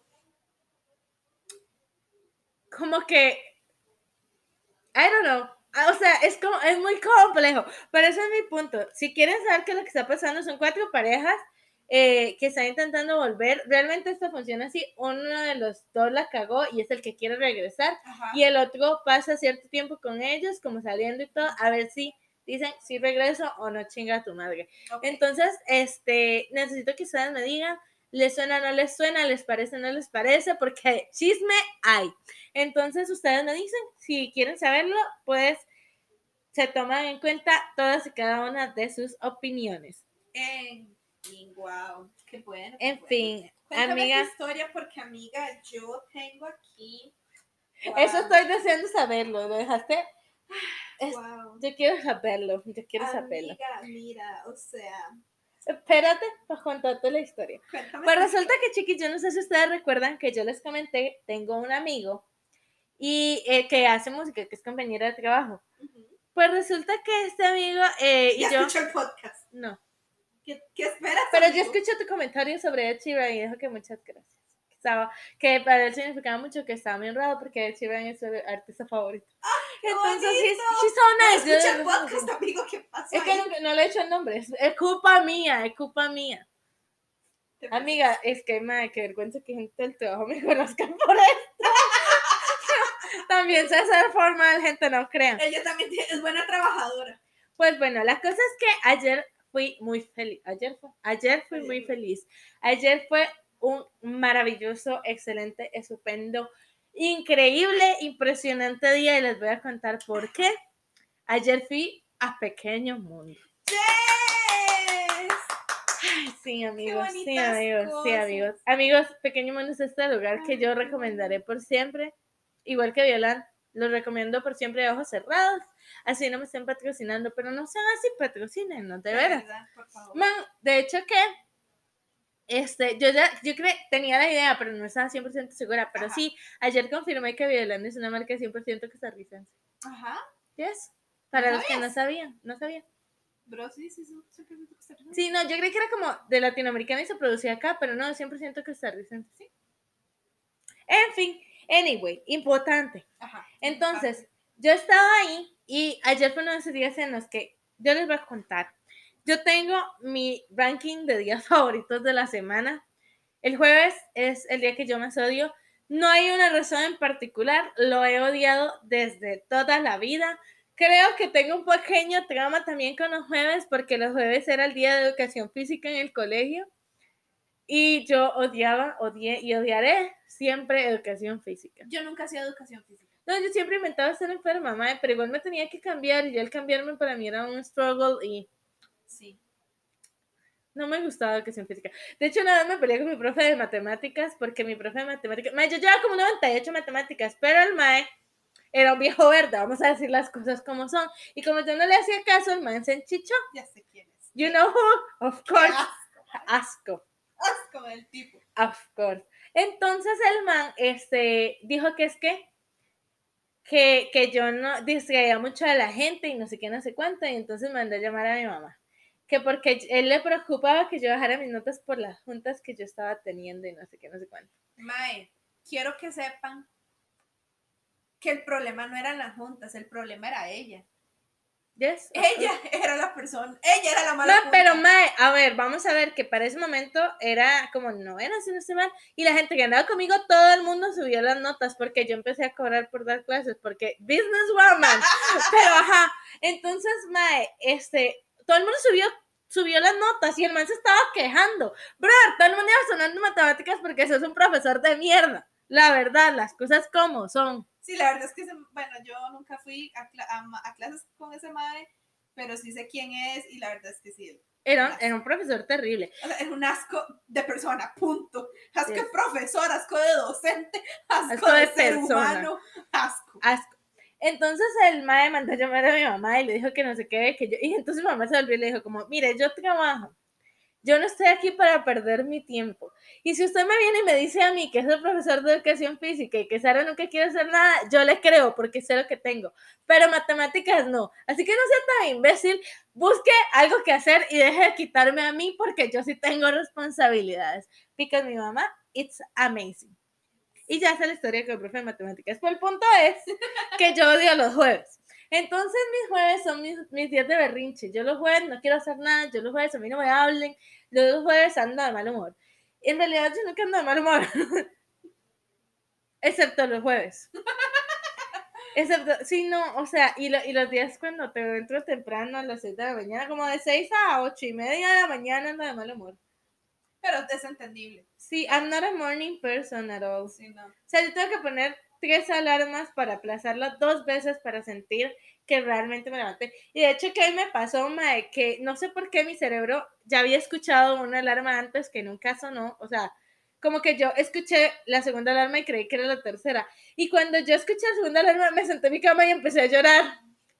como que, I don't know. Ah, O sea, es como, es muy complejo. Pero ese es mi punto. Si quieren saber qué es lo que está pasando, son cuatro parejas eh, que están intentando volver. Realmente esto funciona así. Uno de los dos la cagó y es el que quiere regresar. Ajá. Y el otro pasa cierto tiempo con ellos, como saliendo y todo, a ver si dicen si regreso o no chinga a tu madre. Ok. Entonces, este, necesito que ustedes me digan, ¿les suena no les suena? ¿Les parece o no les parece? Porque chisme hay. Entonces, ustedes me dicen, si quieren saberlo, pues se toman en cuenta todas y cada una de sus opiniones. En fin, wow. Qué bueno. qué En bueno. fin, Cuéntame amiga, historia porque, amiga, yo tengo aquí. eso estoy deseando saberlo, ¿lo dejaste? es- wow. Yo quiero saberlo, yo quiero saberlo. Amiga, mira, o sea, Espérate para contarte la historia. cuéntame. Pues resulta que, chiquis, yo no sé si ustedes recuerdan que yo les comenté, tengo un amigo y eh, que hace música, que es compañero de trabajo. Pues resulta que este amigo eh, y Ya yo... escuchó el podcast. No, ¿Qué, qué esperas? pero yo escuché tu comentario sobre Ed Sheeran y dijo que muchas gracias. Que, estaba, que para él significaba mucho que estaba muy honrado porque Ed Sheeran es su artista favorito. qué Entonces, she's, bonito! she's so No nice. Yo- escucha el podcast, amigo, ¿qué pasó? Es que no, no le he hecho el nombre, es, es culpa mía, es culpa mía. Amiga, es que, madre, qué vergüenza que gente del trabajo me conozca por esto. También sé ser formal, gente, no crean. Ella también es buena trabajadora. Pues bueno, la cosa es que ayer fui muy feliz. Ayer fue. Ayer fui muy feliz. Ayer fue un maravilloso, excelente, estupendo, increíble, impresionante día y les voy a contar por qué. Ayer fui a Pequeño Mundo. ¡Yes! Ay, sí, amigos, sí, amigos, sí, amigos. Amigos, Pequeño Mundo es este lugar que yo recomendaré por siempre. Igual que Violan, lo recomiendo por siempre de ojos cerrados. Así no me estén patrocinando, pero no sean así, patrocinen, ¿no? De veras. verdad, por favor. Man, de hecho que este, yo ya, yo creo, tenía la idea, pero no estaba 100% segura, pero Ajá. sí, ayer confirmé que Violan es una marca 100% costarricense. Ajá. Yes. Para ¿No los que no sabían, no sabían. Bro, sí, sí, sí. siempre me gusta. Sí, no, yo creí que era como de latinoamericana y se producía acá, pero no, 100% costarricense. Sí. En fin, anyway, importante. Ajá. Entonces, yo estaba ahí y ayer fue uno de esos días en los que yo les voy a contar. Yo tengo mi ranking de días favoritos de la semana. El jueves es el día que yo más odio. No hay una razón en particular, lo he odiado desde toda la vida. Creo que tengo un pequeño trauma también con los jueves porque los jueves era el día de educación física en el colegio y yo odiaba, odié y odiaré siempre educación física. Yo nunca hacía educación física. No, yo siempre inventaba estar enferma, mae, pero igual me tenía que cambiar y yo el cambiarme para mí era un struggle y Sí. no me gustaba educación física. De hecho, una vez me peleé con mi profe de matemáticas porque mi profe de matemáticas, mae, yo llevaba como 98 matemáticas, pero el mae era un viejo verde, vamos a decir las cosas como son. Y como yo no le hacía caso, el mae se enchichó. Ya sé quién es. You know who? Of Qué course. asco. Asco. Asco del tipo. Of course. Entonces el man este, dijo que es que, que, que yo no distraía mucho a la gente y no sé qué, no sé cuánto, y entonces mandó a llamar a mi mamá. Que porque él le preocupaba que yo bajara mis notas por las juntas que yo estaba teniendo y no sé qué, no sé cuánto. Mae, quiero que sepan que el problema no eran las juntas, el problema era ella. Yes, Ella era la persona, ella era la mala No, pero Mae, a ver, vamos a ver que para ese momento era como novena, si no estoy mal, y la gente que andaba conmigo, todo el mundo subió las notas porque yo empecé a cobrar por dar clases, porque businesswoman, pero ajá, entonces Mae, este, todo el mundo subió, subió las notas y el man se estaba quejando, bro, todo el mundo iba sonando matemáticas porque sos un profesor de mierda, la verdad, las cosas como son. Sí, la verdad es que, bueno, yo nunca fui a, clases con ese mae, pero sí sé quién es y la verdad es que sí. Era, era un profesor terrible. O sea, es un asco de persona, punto. Asco de profesor, asco de docente, asco, Asco de, de ser persona. humano, asco. asco. Entonces el mae mandó a llamar a mi mamá y le dijo que no sé qué, que yo, y entonces mi mamá se volvió y le dijo como, mire, yo trabajo, Yo no estoy aquí para perder mi tiempo. Y si usted me viene y me dice a mí que es el profesor de educación física y que Sara nunca quiere hacer nada, yo le creo porque sé lo que tengo. Pero matemáticas no. Así que no sea tan imbécil, busque algo que hacer y deje de quitarme a mí porque yo sí tengo responsabilidades. Because mi mamá, it's amazing. Y ya sé la historia con el profe de matemáticas. Pero el punto es que yo odio los jueves. Entonces mis jueves son mis, mis días de berrinche. Yo los jueves no quiero hacer nada, yo los jueves a mí no me hablen, yo los jueves ando de mal humor. En realidad yo nunca ando de mal humor. Excepto los jueves. Excepto, sí, no, o sea, y, lo- y los días cuando te entro temprano a las 6 de la mañana, como de 6 a 8 y media de la mañana ando de mal humor. Pero es entendible. Sí, I'm not a morning person at all. Sí, no. O sea, yo tengo que poner tres alarmas para aplazarlo dos veces para sentir que realmente me levanté. Y de hecho que ahí me pasó, mae, que no sé por qué mi cerebro ya había escuchado una alarma antes que nunca sonó. O sea, como que yo escuché la segunda alarma y creí que era la tercera. Y cuando yo escuché la segunda alarma, me senté en mi cama y empecé a llorar.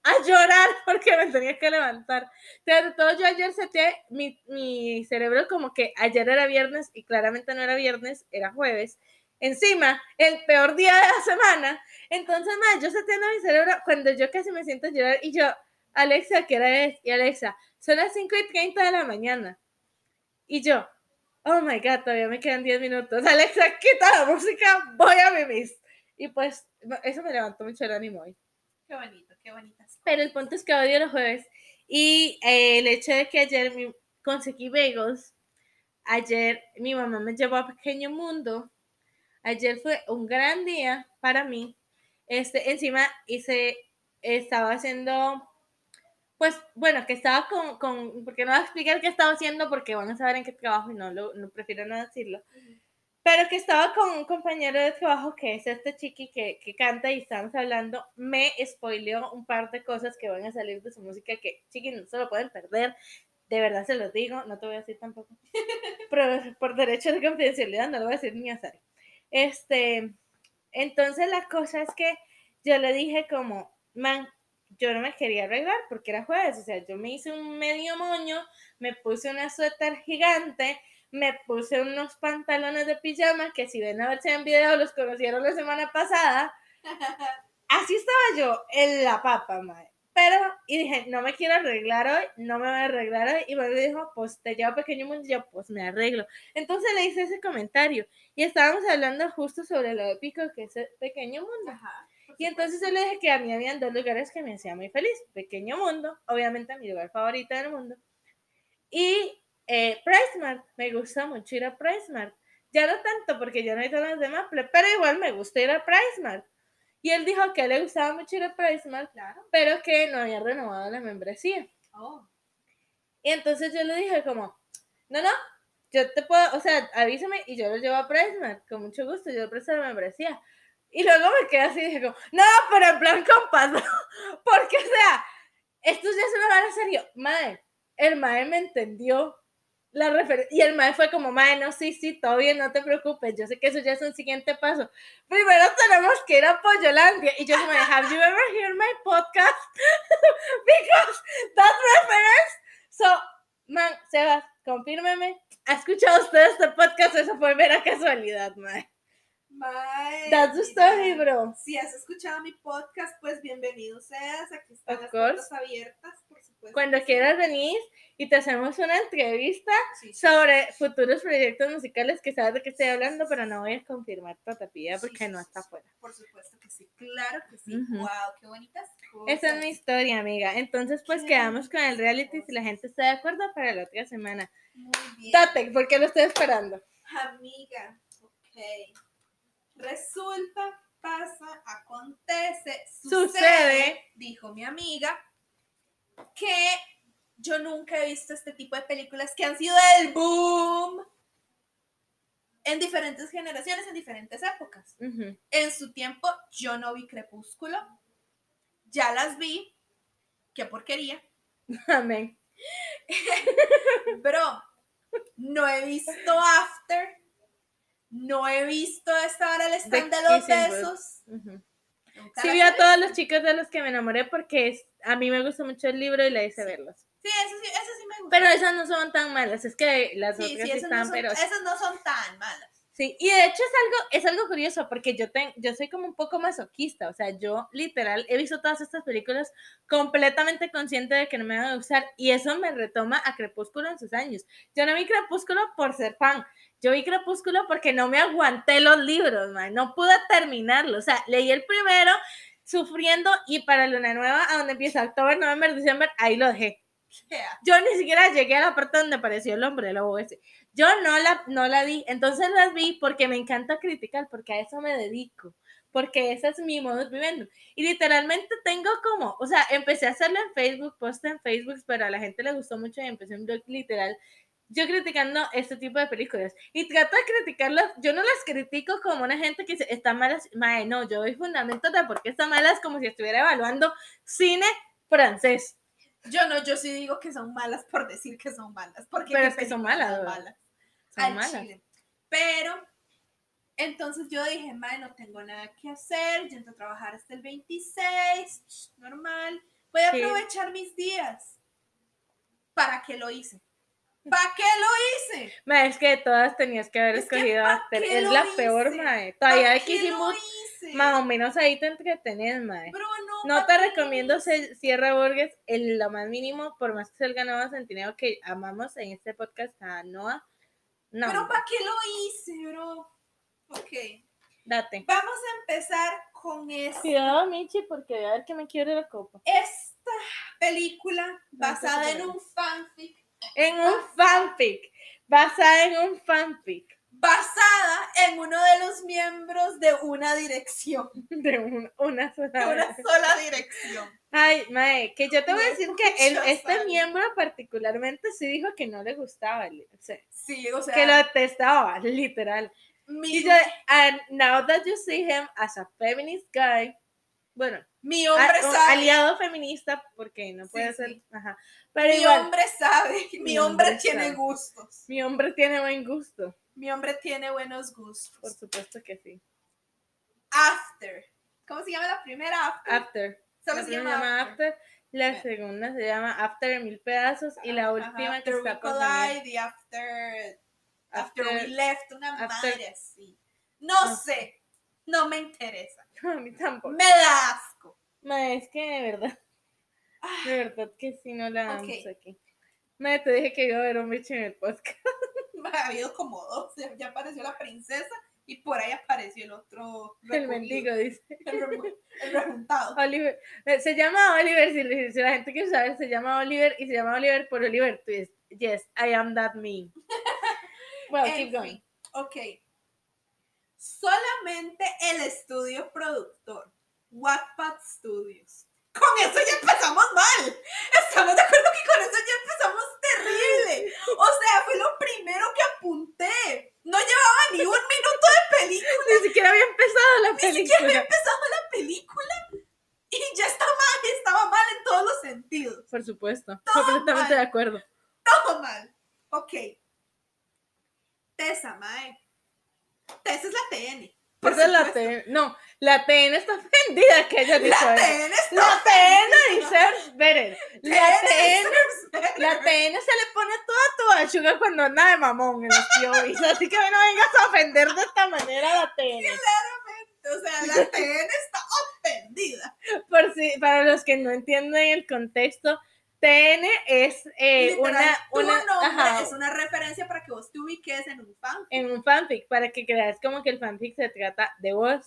A llorar porque me tenía que levantar. De todo, yo ayer seté mi, mi cerebro como que ayer era viernes y claramente no era viernes, era jueves. Encima, el peor día de la semana. Entonces, más, yo seteando mi cerebro cuando yo casi me siento a llorar y yo, Alexa, ¿qué hora es? Y Alexa, son las 5 y 30 de la mañana. Y yo, oh my god, todavía me quedan 10 minutos. Alexa, quita la música, voy a vivir. Y pues, eso me levantó mucho el ánimo hoy. Qué bonito, qué bonitas. Pero el punto es que odio los jueves. Y eh, el hecho de que ayer mi- conseguí bagels, ayer mi mamá me llevó a Pequeño Mundo. Ayer fue un gran día para mí. Este, encima hice, estaba haciendo, pues bueno, que estaba con, con, porque no voy a explicar qué estaba haciendo porque van a saber en qué trabajo y no, lo, no prefiero no decirlo. Pero que estaba con un compañero de trabajo que es este chiqui que, que canta y estábamos hablando, me spoileó un par de cosas que van a salir de su música que, chiqui, no se lo pueden perder. De verdad se los digo, no te voy a decir tampoco. Pero por derecho de confidencialidad no lo voy a decir ni a Sara. Este, entonces la cosa es que yo le dije como, man, yo no me quería arreglar porque era jueves, o sea, yo me hice un medio moño, me puse una suéter gigante, me puse unos pantalones de pijama que si ven a verse en video los conocieron la semana pasada. Así estaba yo en la papa, madre. Pero, y dije, no me quiero arreglar hoy, no me voy a arreglar hoy. Y me dijo, pues te llevo a pequeño mundo. Y yo, pues me arreglo. Entonces le hice ese comentario. Y estábamos hablando justo sobre lo épico que es el pequeño mundo. Ajá. Y entonces yo le dije que a mí habían dos lugares que me hacían muy feliz. Pequeño Mundo, obviamente mi lugar favorito del mundo. Y eh, PriceMart, me gusta mucho ir a PriceMart. Ya no tanto porque ya no hay zonas de Maple, pero igual me gusta ir a PriceMart. Y él dijo que le gustaba mucho ir a PriceMart, Claro. pero que no había renovado la membresía. Oh. Y entonces yo le dije como, no, no, yo te puedo, o sea, avísame y yo lo llevo a PriceMart, con mucho gusto, yo le presto la membresía. Y luego me quedé así y dije como, no, pero en plan compas, ¿no? porque o sea, esto ya es una vara serio. Mae, el mae me entendió la referencia, y el mae fue como, mae, no, sí, sí, todo bien, no te preocupes, yo sé que eso ya es un siguiente paso. Primero tenemos que ir a Pollolandia, y yo me have you ever heard my podcast? Because that reference So, man, Sebas, confírmeme. ¿Ha escuchado usted este podcast? Eso fue mera casualidad, man. Mae, That's the story, bro. Si has escuchado mi podcast, pues bienvenido seas. Aquí están Of las puertas abiertas, por. Cuando quieras venir y te hacemos una entrevista Sí, sí, sobre futuros proyectos musicales que sabes de qué estoy hablando, pero no voy a confirmar Sí, porque no está fuera. Por supuesto que sí, claro que sí. Wow, qué bonitas cosas. Esa es mi historia, amiga. Entonces, pues Qué quedamos con el reality si la gente está de acuerdo para la otra semana. Muy bien. Date, porque lo estoy esperando. Amiga, ok. Resulta, pasa, acontece, sucede, Sucede. dijo mi amiga, que yo nunca he visto este tipo de películas que han sido el boom en diferentes generaciones, en diferentes épocas. En su tiempo yo no vi Crepúsculo, ya las vi, qué porquería, Amén. Bro, no he visto After. No he visto esta hora el stand de los besos. Nunca Sí vi a todos los chicos de los que me enamoré porque es- a mí me gustó mucho el libro y la hice verlos. Sí, eso sí, eso sí me gusta. Pero esas no son tan malas, es que las sí, otras sí, sí esas, están, no son, pero esas no son tan malas. Sí, y de hecho es algo, es algo curioso porque yo, ten- yo soy como un poco masoquista, o sea, yo literal he visto todas estas películas completamente consciente de que no me van a gustar y eso me retoma a Crepúsculo en sus años. Yo no vi Crepúsculo por ser fan, yo vi Crepúsculo porque no me aguanté los libros, man, no pude terminarlo, o sea, leí el primero sufriendo y para Luna Nueva, a donde empieza octubre, noviembre, diciembre, ahí lo dejé. Yeah. Yo ni siquiera llegué a la parte donde apareció el hombre lobo ese. Yo no la, no la vi. Entonces las vi porque me encanta criticar, porque a eso me dedico. Porque ese es mi modo de viviendo. Y literalmente tengo como, o sea, empecé a hacerlo en Facebook, post en Facebook, pero a la gente le gustó mucho y empecé un blog literal. Yo criticando este tipo de películas. Y trato de criticarlas, yo no las critico como una gente que dice, están malas. Mae, no, yo doy fundamentos de por qué están malas como si estuviera evaluando cine francés. Yo no, yo sí digo que son malas por decir que son malas. Porque Pero es que son malas. Son al malas. chile. Pero, entonces yo dije, mae, no tengo nada que hacer, yo entro a trabajar hasta el 26, normal. Voy a Sí. aprovechar mis días. ¿Para qué lo hice? ¿Para qué lo hice? Ma, es que de todas tenías que haber Es escogido ¿pa' After. Es la peor, mae. ¿Pa' Todavía que hicimos lo hice? más o menos ahí te entretenes, mae. Bro, no, No ¿pa' te recomiendo se- Sierra Burgess en lo más mínimo, por más que sea el ganado centineo que amamos en este podcast a Noah. No, Pero ¿para qué lo hice, bro? Ok. date. Vamos a empezar con esta. Cuidado, Michi, porque voy a ver que me quiebre la copa. esta película basada en un fanfic, En un fanfic. Basada en un fanfic. basada en uno de los miembros de una dirección, De un- una de sola una sola dirección. Ay, mae, que yo te voy a decir que el- este miembro particularmente sí dijo que no le gustaba. o sea, Sí, o sea, que lo detestaba, literal. mi, Y yo, and now that you see him as a feminist guy, bueno, mi a- hombre sabe, aliado feminista, porque no puede Sí, ser, sí. ajá. Pero mi igual, hombre sabe, mi, Mi hombre, hombre tiene sabe. gustos, mi hombre tiene buen gusto, mi hombre tiene buenos por gustos. supuesto que sí. After, ¿cómo se llama la primera After? After. Solo La se llama llama After. After, la segunda se llama After mil pedazos y la Ajá, última que after está por y after, after, After- we left, una after- madre así. No No sé, no me interesa. A mí tampoco. Me da asco. Es que de verdad, de verdad que sí no la damos aquí. Me te dije que iba a ver un bicho en el podcast. Ha habido como dos. Ya- apareció la princesa y por ahí apareció el otro. El recogido, mendigo dice. El, el rejuntado. Oliver. eh, Se llama Oliver, si, si la gente quiere saber, se llama Oliver y se llama Oliver por Oliver Twist. Yes, I am that me. Well, En keep fin, going. Ok. Solamente el estudio productor, Wattpad Studios. Con eso ya empezamos mal. Estamos de acuerdo que con eso ya empezamos terrible. O sea, fue lo primero que apunté. No llevaba ni un minuto de película. Ni siquiera había empezado la Ni siquiera había película. empezado la película. Y ya está mal, estaba mal en todos los sentidos. Por supuesto, Todo completamente mal. de acuerdo. Todo mal. Ok. Tessa, Mae. Tessa es la TN. Es la. TN. No, la TN está ofendida que ella dijo La eso. TN está La TN better. La TN la TN se le pone toda tu chuga cuando anda de mamón en los POVs. Así que no vengas a ofender de esta manera a la TN. O sea, la TN está ofendida. Por si, para los que no entienden el contexto, TN es eh, Literal, una, una nombre es una referencia para que vos te ubiques en un fan. en un fanfic, para que creas como que el fanfic se trata de vos.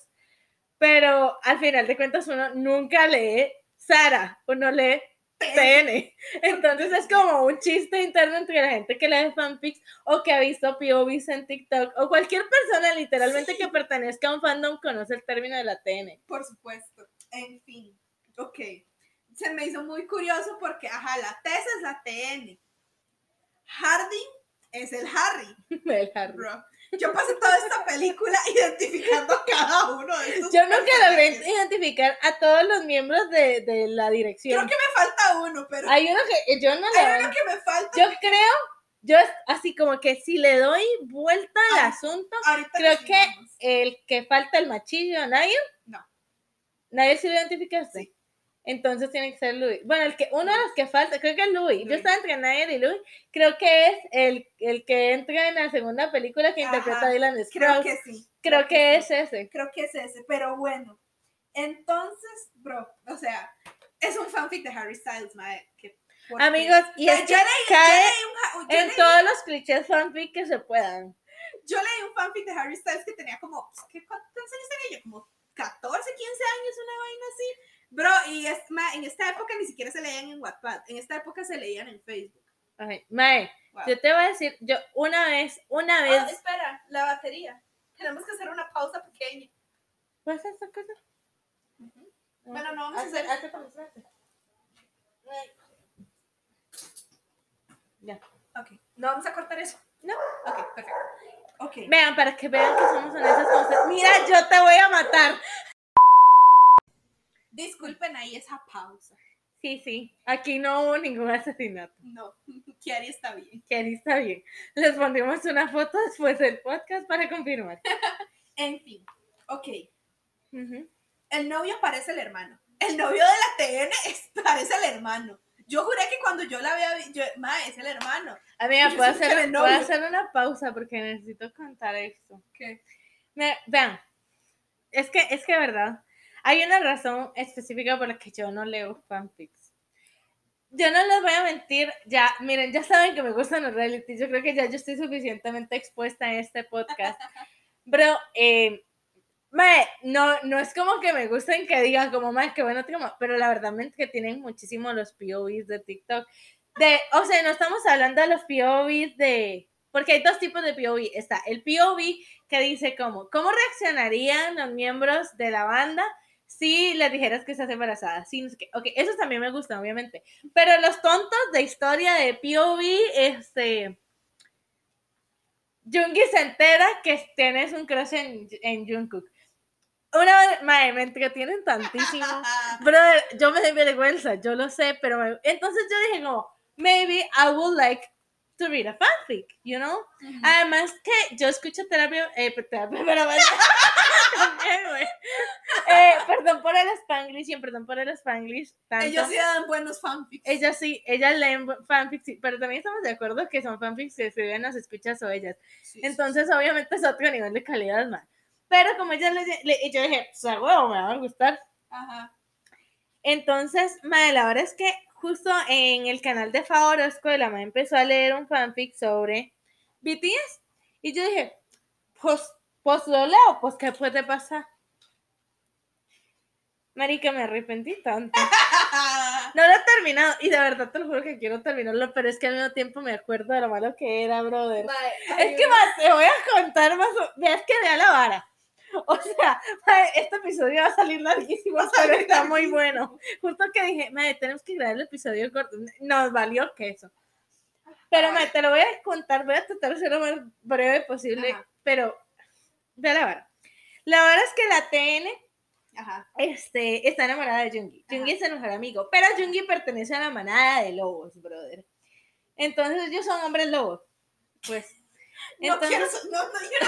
Pero al final de cuentas uno nunca lee Sara, uno lee TN. Entonces es como un chiste interno entre la gente que lee fanfics o que ha visto POVs en TikTok o cualquier persona literalmente Sí. que pertenezca a un fandom conoce el término de la TN. Por supuesto. En fin. Ok. Se me hizo muy curioso porque, ajá, la Tessa es la TN. Harding es el Harry. El Harry. Bro. Yo pasé toda esta película identificando a cada uno de estos Yo nunca logré identificar a todos los miembros de, de la dirección. Creo que me falta uno, pero Hay uno que yo no hay uno que me falta. Yo creo, yo así como que si le doy vuelta al Ay, asunto, creo que el que falta el machillo, Nayo. No. ¿Nadie sí lo identificaste? Entonces tiene que ser Louis. Bueno, el que, uno de los que falta, creo que es Louis. Yo estaba entre Nigel y Louis. Creo que es el, el que entra en la segunda película que interpreta a Dylan Creo Sprouse. que sí. Creo que es ese. Creo que es ese, pero bueno. Entonces, bro, o sea, es un fanfic de Harry Styles, mae. que- Amigos, y es que yo leí- yo cae leí un yo en leí- todos los clichés fanfic que se puedan. Yo leí un fanfic de Harry Styles que tenía como, pues, ¿qué, ¿cuántos años tenía yo? Como 14, 15 años, una vaina así. Bro, y es, ma, en esta época ni siquiera se leían en Wattpad, en esta época se leían en Facebook. Ay, Mae, Wow. yo te voy a decir, yo una vez, una vez. Ah, espera, la batería. Tenemos que hacer una pausa pequeña. ¿Puedes hacer esta cosa? Bueno, no vamos a Hace- hacer- hace. Ya. Ok, no vamos a cortar eso. No. Ok, perfecto. Ok. Vean, para que vean que somos honestas con ustedes. Mira, yo te voy a matar. Disculpen ahí esa pausa. Sí, sí. Aquí no hubo ningún asesinato. No, Kiari está bien. Kelly está bien. Les pondremos una foto después del podcast para confirmar. En fin, ok. El novio parece el hermano. El novio de la TN es- parece el hermano. Yo juré que cuando yo la había visto, ma, es el hermano. Amiga, ¿puedo hacer, puedo hacer una pausa porque necesito contar esto. ¿Qué? Me- vean, es que, es que verdad, hay una razón específica por la que yo no leo fanfics. Yo no les voy a mentir, ya, miren, ya saben que me gustan los realities, yo creo que ya yo estoy suficientemente expuesta en este podcast. Pero, eh, mae, no, no es como que me gusten que digan como, mae, que bueno, pero la verdad es que tienen muchísimo los POVs de TikTok. De, o sea, no estamos hablando de los POVs de, porque hay dos tipos de POV. Está el POV que dice como, ¿cómo reaccionarían los miembros de la banda si les dijeras que estás embarazada? Sí, no sé qué. Ok, esos también me gustan, obviamente. Pero los tontos de historia de POV, este... Jungi se entera que tienes un crush en, en Jungkook. Una vez, mae, me entretienen tantísimo. Brother, yo me doy vergüenza, yo lo sé, pero me- entonces yo dije como, maybe I would like to read a fanfic, you know? Además que yo escucho terapia, eh, terapia, pero bueno. Eh, perdón por el Spanglish y perdón por el Spanglish. Tanto. Ellos sí dan buenos fanfics. Ella sí, ella leen fanfics, sí, pero también estamos de acuerdo que son fanfics que escriben las escuchas o ellas. Sí, sí. Entonces, obviamente es otro nivel de calidad más. Pero como ella le, le- yo dije, pues a huevo, me va a gustar. Ajá. Entonces, madre, la verdad es que justo en el canal de Favorosco, la madre empezó a leer un fanfic sobre BTS. Y yo dije, pues, pues lo leo, pues, ¿qué puede pasar? Marica, me arrepentí tanto. No lo he terminado, y de verdad te lo juro que quiero terminarlo, pero es que al mismo tiempo me acuerdo de lo malo que era, brother. Es que más, te voy a contar más. Veas que vea la vara. O sea, este episodio va a salir larguísimo, pero está muy bueno. Justo que dije, madre, tenemos que grabar el episodio corto. Nos valió queso. Pero, madre, te lo voy a contar, voy a tratar de ser lo más breve posible, Ajá. pero vea la vara. La vara es que la TN Ajá. este, está enamorada de Jungi. Jungi es el mejor amigo, pero Jungi pertenece a la manada de lobos, brother. Entonces ellos son hombres lobos. Pues. No Entonces, quiero, no, no, yo no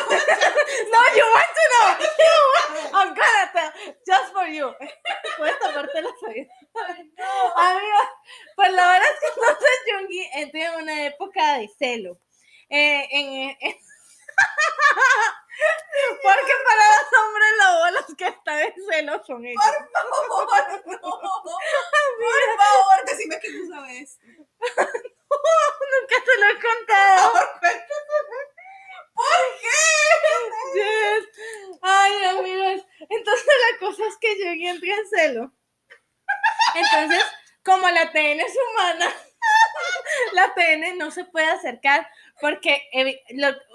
no, you want to know. You want- I'm gonna tell, just for you. Puedes taparte los oídos. Amigos, pues la verdad es que entonces Jungi entra en una época de celo. Eh, en, en- porque para los hombres lobos los que están en celo son ellos. Por favor, no. Por favor, decime que tú sabes. Nunca te lo he contado. ¿Por qué? Yes. Ay, amigos. Entonces la cosa es que Yogi entra en celo. Entonces, como la TN es humana, la TN no se puede acercar porque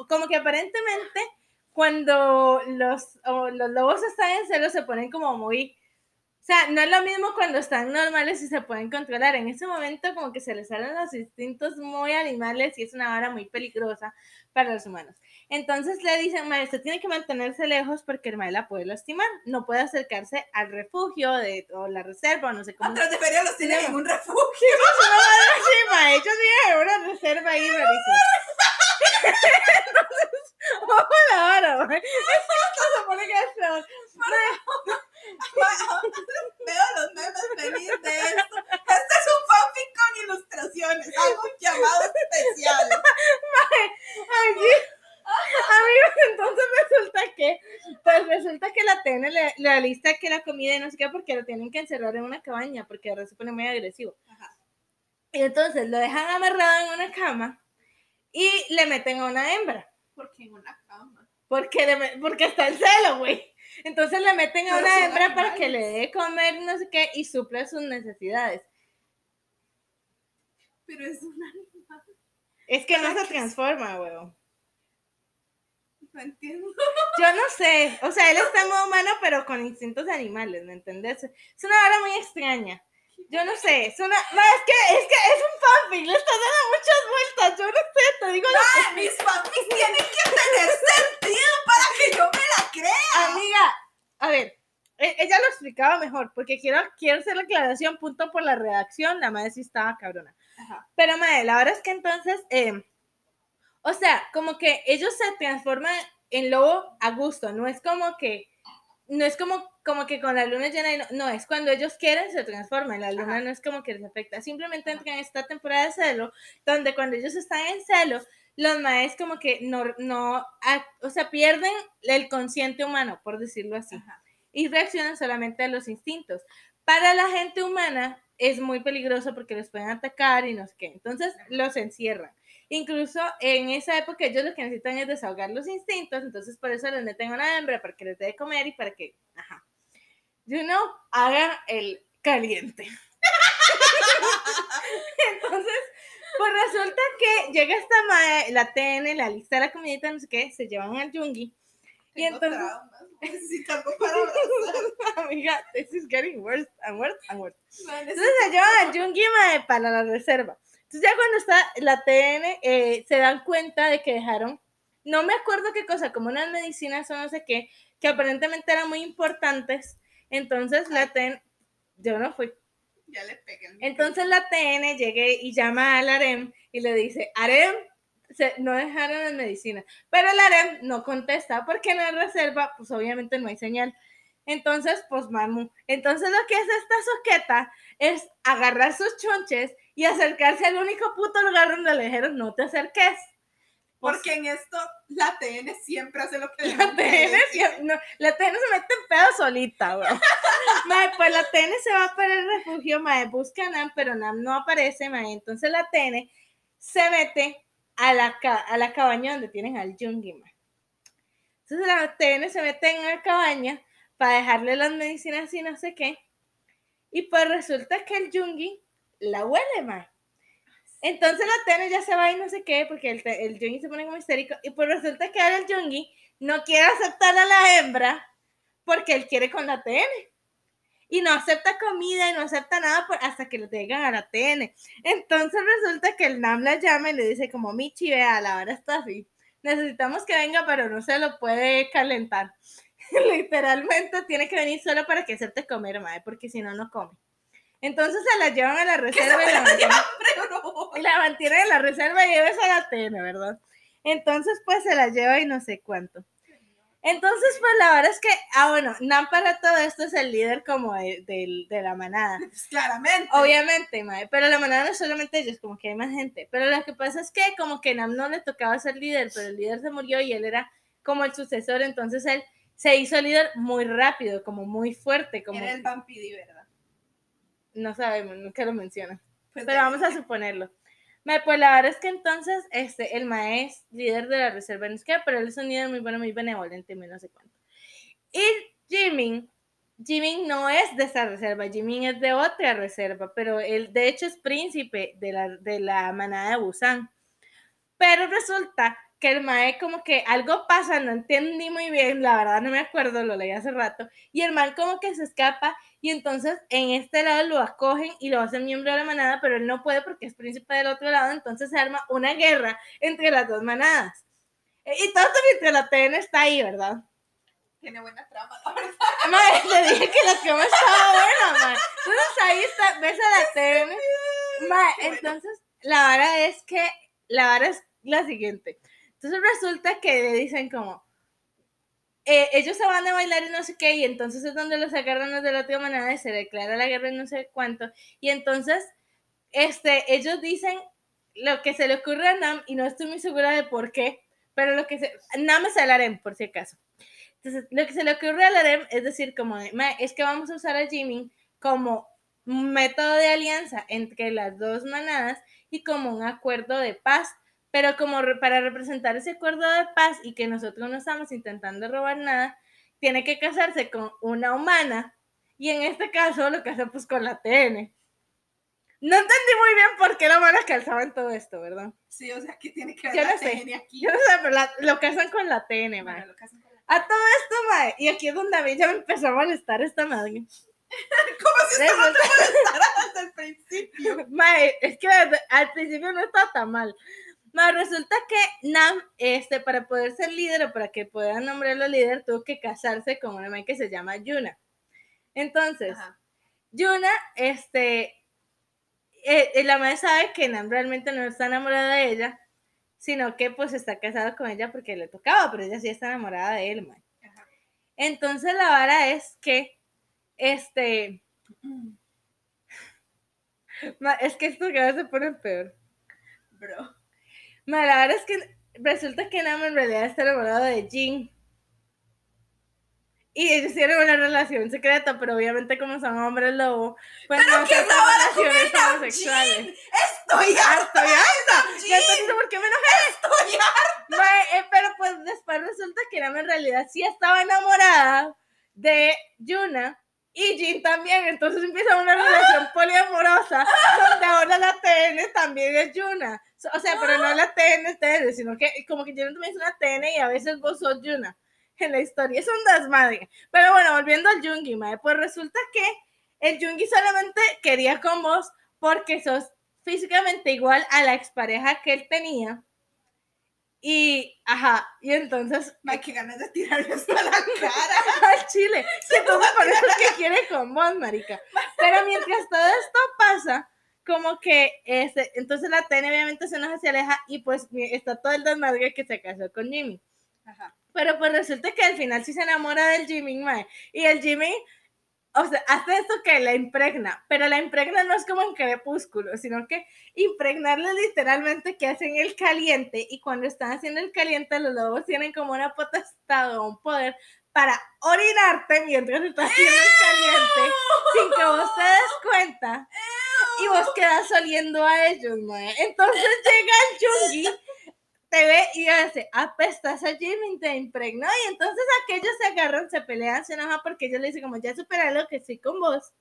como que aparentemente cuando los, los lobos están en celo se ponen como muy... O sea, no es lo mismo cuando están normales y se pueden controlar. En ese momento como que se les salen los instintos muy animales y es una vara muy peligrosa para los humanos. Entonces le dicen, mae, usted tiene que mantenerse lejos porque el la puede lastimar. No puede acercarse al refugio de, o la reserva, o no sé cómo. Atrás de feria los tienen en un refugio. Sí, mae, ellos viven en una reserva ahí. Entonces, vamos a la hora. Esto se pone que Veo los memes felices de esto. Este es un fanfic con ilustraciones, algo llamado especial. Aquí, amigos, entonces resulta que, pues resulta que la TN le, le lista que la comida y no sé qué, porque lo tienen que encerrar en una cabaña, porque se pone muy agresivo. Y entonces lo dejan amarrado en una cama y le meten a una hembra. ¿Por qué en una cama? Porque, porque está el celo, güey. Entonces le meten a una hembra para que le dé comer y no sé qué y suple sus necesidades. Pero es un animal. Es que no ¿Para se transforma, güey. No entiendo. Yo no sé, o sea, él está en modo humano, pero con instintos de animales, ¿me entendés? Es una hora muy extraña. Yo no sé, es una. No, es que es que es un fanfic, le estás dando muchas vueltas. Yo no sé, te digo que. Ah, mis fanfics tienen que tener sentido para que yo me la crea. Amiga, a ver, e- ella lo explicaba mejor, porque quiero, quiero hacer la aclaración, punto por la redacción, la madre sí estaba cabrona. Ajá. Pero madre, la verdad es que entonces, eh, o sea, como que ellos se transforman en lobo a gusto, no es como que, no es como, como que con la luna llena, y no, no, es cuando ellos quieren se transforman, la luna Ajá. no es como que les afecta, simplemente entran en esta temporada de celo, donde cuando ellos están en celo, los maes como que no, no, a- o sea, pierden el consciente humano, por decirlo así, Ajá. y reaccionan solamente a los instintos. Para la gente humana es muy peligroso porque los pueden atacar y no sé qué, entonces los encierran. Incluso en esa época ellos lo que necesitan es desahogar los instintos, entonces por eso les meten a una hembra para que les dé de comer y para que, ajá, you know, haga el caliente. entonces, pues resulta que llega esta mae, la TN, la lista de la comidita, no sé qué, se llevan al yungi. Y Tengo entonces, traumas. Necesito algo para amiga, this is getting worse and worse and worse. Entonces se llevan al Yungi para la reserva. Entonces ya cuando está la TN, eh, se dan cuenta de que dejaron, no me acuerdo qué cosa, como unas medicinas o no sé qué, que aparentemente eran muy importantes. Entonces la TN, yo no fui. Ya le pegué el Entonces la TN llegué y llama al Arem y le dice, Arem, se- no dejaron las medicinas. Pero el Arem no contesta porque en la reserva, pues obviamente no hay señal. Entonces, pues mamu. Entonces lo que hace esta soqueta es agarrar sus chonches y acercarse al único puto lugar donde le dijeron no te acerques. Pues, Porque en esto la TN siempre hace lo que la TN, sie- no, la TN se mete en pedo solita, weón. Mae, pues la TN se va para el refugio, mae, busca a Nam, pero Nam no aparece, mae. Entonces la TN se mete a la, a la cabaña donde tienen al Jungi, mae. Entonces la TN se mete en la cabaña para dejarle las medicinas y no sé qué. Y pues resulta que el Jungi la huele, mae. Entonces la TN ya se va y no sé qué, porque el, el se pone como histérico. Y pues resulta que ahora el Jungi no quiere aceptar a la hembra porque él quiere con la TN. Y no acepta comida y no acepta nada hasta que le traigan a la TN. Entonces resulta que el Nam la llama y le dice como, Michi, vea, la vara está así. Necesitamos que venga, pero no se lo puede calentar. Literalmente tiene que venir solo para que hacerte comer, madre, porque si no, no come. Entonces se la llevan a la reserva y la mantienen, y la mantienen en la reserva y lleves a la TN, ¿verdad? Entonces, pues se la lleva y no sé cuánto. Entonces, pues la verdad es que, ah, bueno, Nam para todo esto es el líder como de, de la manada. Pues claramente. Obviamente, mae, pero la manada no es solamente ellos, como que hay más gente. Pero lo que pasa es que como que Nam no le tocaba ser líder, pero el líder se murió y él era como el sucesor, entonces él se hizo líder muy rápido, como muy fuerte, como Era el ¿verdad? No sabemos, nunca lo menciona. Pues Pero vamos a suponerlo. Pues la verdad es que entonces este, el mae es líder de la reserva no sé qué, pero él es un líder muy bueno, muy benevolente, no sé cuánto. Y Jimin, Jimin no es de esa reserva, Jimin es de otra reserva, pero él de hecho es príncipe de la, de la manada de Busan. Pero resulta que el mae como que algo pasa, no entendí muy bien, la verdad no me acuerdo, lo leí hace rato, y el man como que se escapa y entonces en este lado lo acogen y lo hacen miembro de la manada, pero él no puede porque es príncipe del otro lado, entonces se arma una guerra entre las dos manadas. E- Y todo mientras la TN está ahí, ¿verdad? Tiene buena trama, la verdad. Mae, te dije que la cama estaba buena, mae. Entonces ahí está, ves a la TN. Bueno. entonces la vara es que, la vara es la siguiente. Entonces resulta que le dicen como, eh, ellos se van a bailar y no sé qué, y entonces es donde los agarran los de la otra manada y se declara la guerra y no sé cuánto. Y entonces, este, ellos dicen lo que se le ocurre a Nam, y no estoy muy segura de por qué, pero lo que se, Nam es el harem, por si acaso. Entonces, lo que se le ocurre a Larem es decir, como, de, "Mae, es que vamos a usar a Jimin como método de alianza entre las dos manadas y como un acuerdo de paz, pero como re- para representar ese acuerdo de paz y que nosotros no estamos intentando robar nada, tiene que casarse con una humana y en este caso lo casa pues con la TN. No entendí muy bien por qué la humana calzaba en todo esto, ¿verdad? Sí, o sea, ¿qué tiene que ver Yo la no sé. TN aquí? Yo no sé, pero la- lo casan con la TN. Bueno, que la- A todo esto, mae, y aquí es donde a mí ya me empezó a molestar esta madre. Como si Resulta- molestara desde el principio. Mae, es que al principio no estaba tan mal. Mae, resulta que Nam, este, para poder ser líder o para que puedan nombrarlo líder, tuvo que casarse con una mae que se llama Yuna. Entonces, Ajá. Yuna, este, eh, eh, la madre sabe que Nam realmente no está enamorada de ella, sino que pues está casado con ella porque le tocaba, pero ella sí está enamorada de él. Ajá. Entonces la vara es que, este, ma, es que esto cada vez se pone peor. Bro. Ma, la verdad es que resulta que Nam en realidad está enamorado de Jin. Y ellos tienen una relación secreta, pero obviamente como son hombres lobo, pues ¿Pero no con relaciones homosexuales. Jin? Estoy Ah, harta. estoy harta. Ya entendí por qué me enojé. Estoy harta. Ma, eh, pero pues después resulta que Nam en realidad sí estaba enamorada de Yuna y Jin también. Entonces empieza una relación poliamorosa donde ahora la TN también es Yuna. O sea, pero no la TN TN, sino que como que Yuna también es una TN y a veces vos sos Yuna en la historia. Es un desmadre. Pero bueno, volviendo al Jungi, mae, pues resulta que el Jungi solamente quería con vos porque sos físicamente igual a la expareja que él tenía. Y, ajá, y entonces, Me qué ganas de tirarle esto a la cara. al chile, que entonces por eso es que quiere con vos, marica. Pero mientras todo esto pasa, como que, este, entonces la TN obviamente se enoja, se aleja y pues está todo el desmadre que se casó con Jimmy. Ajá. Pero pues resulta que al final sí se enamora del Jimmy, mae. Y el Jimmy, o sea, hace esto que la impregna, pero la impregna no es como en crepúsculo, sino que impregnarle literalmente que hacen el caliente y cuando están haciendo el caliente los lobos tienen como una potestad o un poder para orinarte mientras estás haciendo el caliente sin que vos te des cuenta y vos quedas oliendo a ellos, mae. Entonces llega el Jungi, te ve y dice, apestas a Jimmy, te impregnó. Y entonces aquellos se agarran, se pelean, se enojan porque ellos le dicen como, ya superé lo que estoy con vos.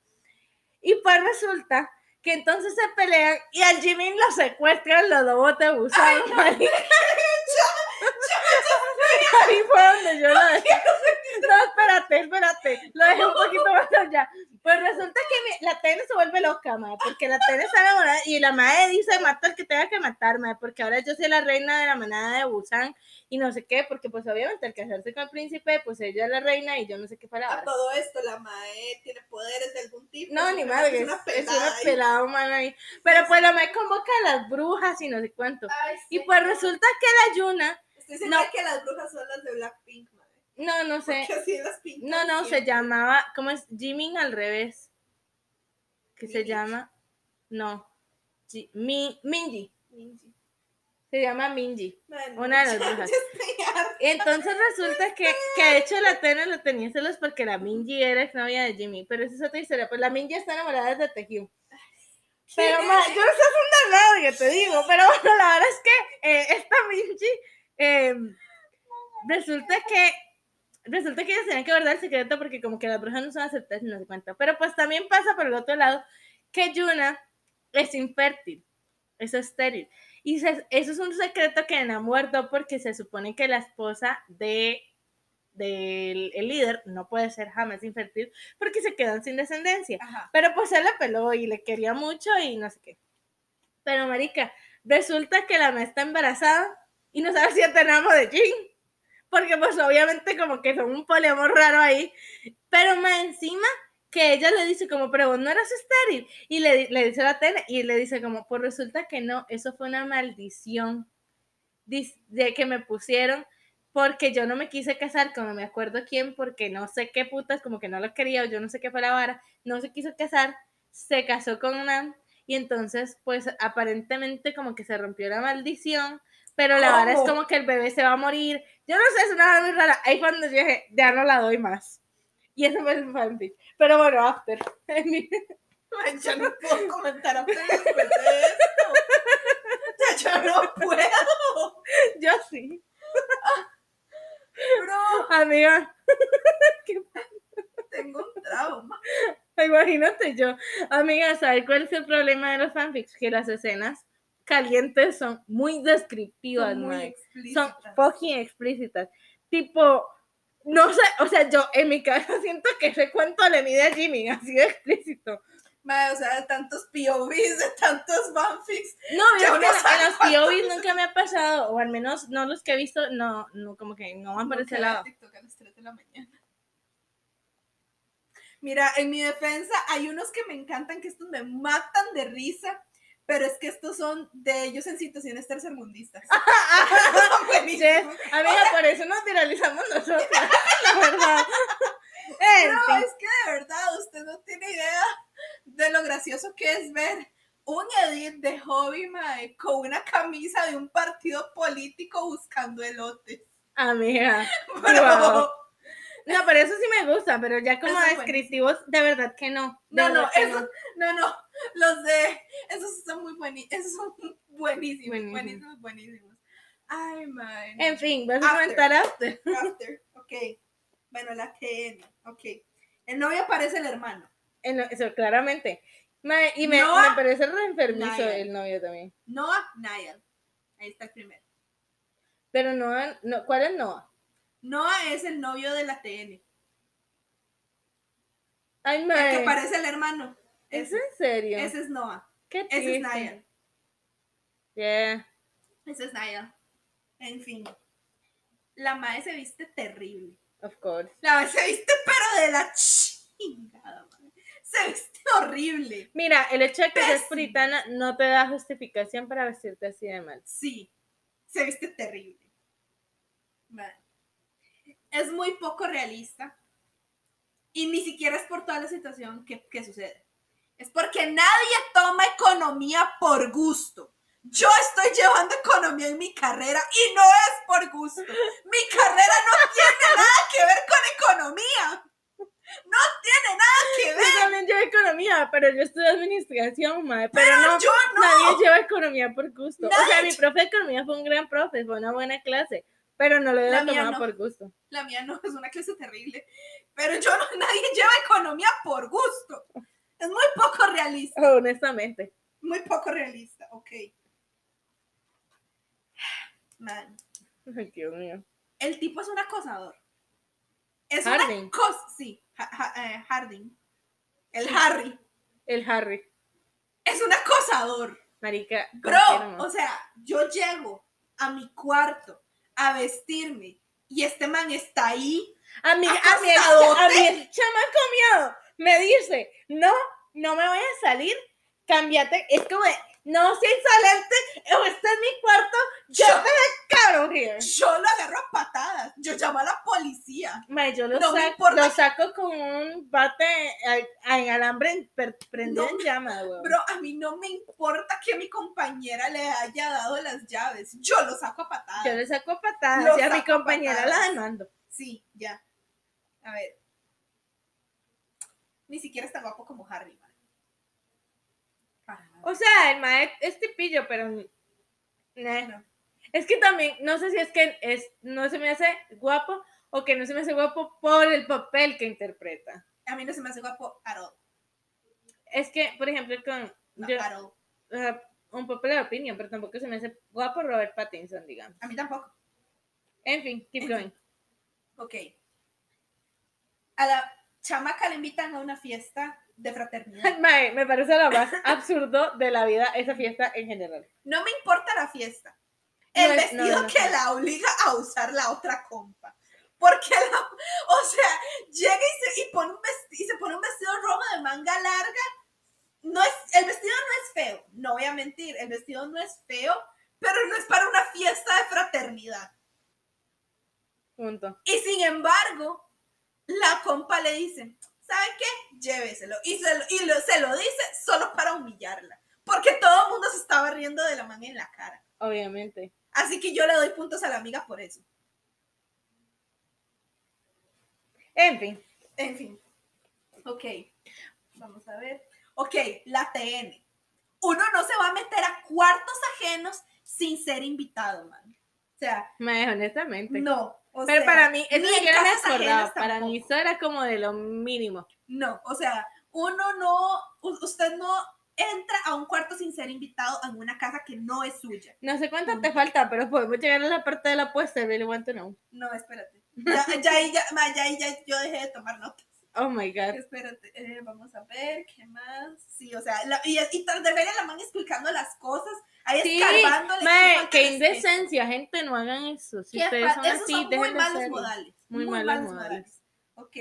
Y pues resulta que entonces se pelean y al Jimmy lo secuestran los de Busan, marica. Ahí fue donde yo lo dejé. No, espérate, espérate. Lo dejé un poquito más allá. Pues resulta que la Tene se vuelve loca, madre, porque la Tene está enamorada y la madre dice, mata al que tenga que matar, madre, porque ahora yo soy la reina de la manada de Busan y no sé qué, porque pues obviamente al casarse con el príncipe, pues ella es la reina y yo no sé qué A palabra. todo esto, la Mae tiene poderes de algún tipo. No, ni madre, es, es pelada una ahí. pelada humana ahí. Pero pues la madre convoca a las brujas y no sé cuánto. Ay, Y pues resulta que la Yuna, Estoy segura no. que las brujas son las de Blackpink, Mae. no, no sé, así las no, no, se llamaba, ¿cómo es? Jimin al revés. Que se llama, no, Ji- Mi- Minji, Minji. se llama Minji. Una de las brujas. Entonces resulta que, que de hecho la Tena lo tenía celos porque la Minji era exnovia de Jimmy, pero esa es otra historia. Pues la Minji está enamorada de Taehyung. Pero ¿Quién ma, yo no sé es un que te digo, pero bueno, la verdad es que eh, esta Minji eh, resulta que resulta que ellos tenían que guardar el secreto porque como que las brujas no son aceptadas y no se cuenta. Pero pues también pasa por el otro lado que Yuna es infértil, es estéril. Y se- eso es un secreto que ha muerto porque se supone que la esposa de del el líder no puede ser jamás infértil porque se quedan sin descendencia. Ajá. Pero pues él la peló y le quería mucho y no sé qué. Pero marica, resulta que la me está embarazada y no sabe si ya tenemos de Jin. Porque pues obviamente como que son un poliamor raro ahí. Pero más encima que ella le dice como, pero vos no eras estéril. Y le, le dice la Tene y le dice como, pues resulta que no, eso fue una maldición de que me pusieron porque yo no me quise casar con no me acuerdo quién, porque no sé qué putas, como que no lo quería, o yo no sé qué fue la vara, no se quiso casar, se casó con Nan, Y entonces, pues aparentemente como que se rompió la maldición, pero la verdad es como que el bebé se va a morir. Yo no sé, es una verdad muy rara. Ahí cuando yo dije, ya no la doy más. Y eso fue el fanfic. Pero bueno, after. Yo no puedo comentar apenas después de esto. Ya yo no puedo, yo sí. bro. Amiga, Tengo un trauma. imagínate yo. Amiga, ¿sabes cuál es el problema de los fanfics? Que las escenas calientes son muy descriptivas, Son muy son fucking explícitas. Tipo, no sé, o sea, yo en mi cabeza siento que ese cuento le mide a Jimmy, así de explícito. Mae, o sea, de tantos POVs, de tantos fanfics. No, Yo es no en- los POVs nunca me ha pasado, o al menos no los que he visto, no, no, como que no van por ese lado. TikTok a las 3 de la mañana. Mira, en mi defensa hay unos que me encantan que estos me matan de risa, pero es que estos son de ellos en situaciones tercermundistas. Yes, amiga, por eso nos viralizamos nosotros, la verdad. No, es que de verdad usted no tiene idea de lo gracioso que es ver un edit de Hobby Mae con una camisa de un partido político buscando elotes. Amiga. Bro, Wow. No, pero eso sí me gusta, pero ya como Eso es descriptivos, de verdad que no. No, no, esos, no, no, los de, esos son muy buenísimos, esos son buenísimos, Buenísimo. buenísimos, buenísimos. Ay, man. En fin, vas a comentar after. After, ok. Bueno, la TN, ok. El novio aparece el hermano. Eso, claramente. Y me, Noah me parece re enfermizo Niall. el novio también. Noah Niall. Ahí está el primero. Pero Noah, no, ¿cuál es Noah? Noah es el novio de la TN. Ay, El mae. que parece el hermano. ¿Es Ese, en serio? ese es Noah. Qué Ese es. Niall. Yeah. Ese es Niall. En fin. La madre se viste terrible. Of course. La madre se viste pero de la chingada, madre. Se viste horrible. Mira, el hecho de que seas puritana no te da justificación para vestirte así de mal. Sí, se viste terrible. Madre. Es muy poco realista. Y ni siquiera es por toda la situación que, que sucede. Es porque nadie toma economía por gusto. Yo estoy llevando economía en mi carrera y no es por gusto. Mi carrera no tiene nada que ver con economía. No tiene nada que Yo ver. también llevo economía, pero yo estudio administración, mae. Pero, Pero no, yo no. nadie lleva economía por gusto. O sea, mi profe de economía fue un gran profe, fue una buena clase, pero no lo mía tomado no. por gusto. La mía no es una clase terrible. Pero yo no, nadie lleva economía por gusto. Es muy poco realista. Honestamente. Muy poco realista, ok. Man, Ay, Dios mío. el tipo es un acosador. Es Harding. una cosa. Sí, Ha- Ha- eh, Harding. El Harry. El Harry. Es un acosador. Marica. Bro, o sea, yo llego a mi cuarto a vestirme y este man está ahí. A mí, a mí, a mí el chamaco miedo me dice, no, no me voy a salir, cámbiate. Es como, de, no, si excelente, o este es mi cuarto, yo Yo- te declaro here. Yo lo agarro a patadas. Yo llamo a la policía. Mae, yo lo, No me saco, importa lo saco con un bate en alambre prendido No, en llama, weón. Bro, a mí no me importa que mi compañera le haya dado las llaves. Yo lo saco a patadas. Yo le saco a patadas Lo y a mi compañera patadas. la demando. Sí, ya. A ver. Ni siquiera es tan guapo como Harry. O sea, el mae es tipillo, pero... No. Es que también, no sé si es que es, no se me hace guapo o que no se me hace guapo por el papel que interpreta. A mí no se me hace guapo at all. Es que, por ejemplo, con No, yo, at all. uh, un popular opinion, pero tampoco se me hace guapo Robert Pattinson, digamos. A mí tampoco. En fin, keep going. Ok. A la chamaca le invitan a una fiesta de fraternidad. Mae, me parece lo más absurdo de la vida esa fiesta en general. No me importa la fiesta. El no, vestido no, que la obliga a usar la otra compa. Porque la, o sea, llega y se, y pone un vestido, y se pone un vestido rojo de manga larga. No es, el vestido no es feo, no voy a mentir, el vestido no es feo, pero no es para una fiesta de fraternidad. Punto. Y sin embargo, la compa le dice, ¿sabe qué? Lléveselo. Y se lo, y lo- se lo dice solo para humillarla. Porque todo el mundo se estaba riendo de la man en la cara. Obviamente. Así que yo le doy puntos a la amiga por eso. En fin. En fin. Ok. Vamos a ver. Ok, la TN. Uno no se va a meter a cuartos ajenos sin ser invitado, man. O sea, Me honestamente. no. O Pero sea, para mí, eso ni en casas ajenas Para mí eso era como de lo mínimo. No, o sea, uno no, usted no entra a un cuarto sin ser invitado en una casa que no es suya. No sé cuánto te falta, pero podemos llegar a la parte de la apuesta. Really want to know. No, espérate. Ya, ya, ya, ya, ya, yo dejé de tomar notas. Oh my god. Espérate, eh, vamos a ver, ¿qué más? Sí, o sea, la- y, y tras de ver a la man explicando las cosas, ahí Sí, escarbándole. falta qué indecencia, gente, no hagan eso. Si ustedes son esos así, son muy de malos modales. Muy malos modales. Ok.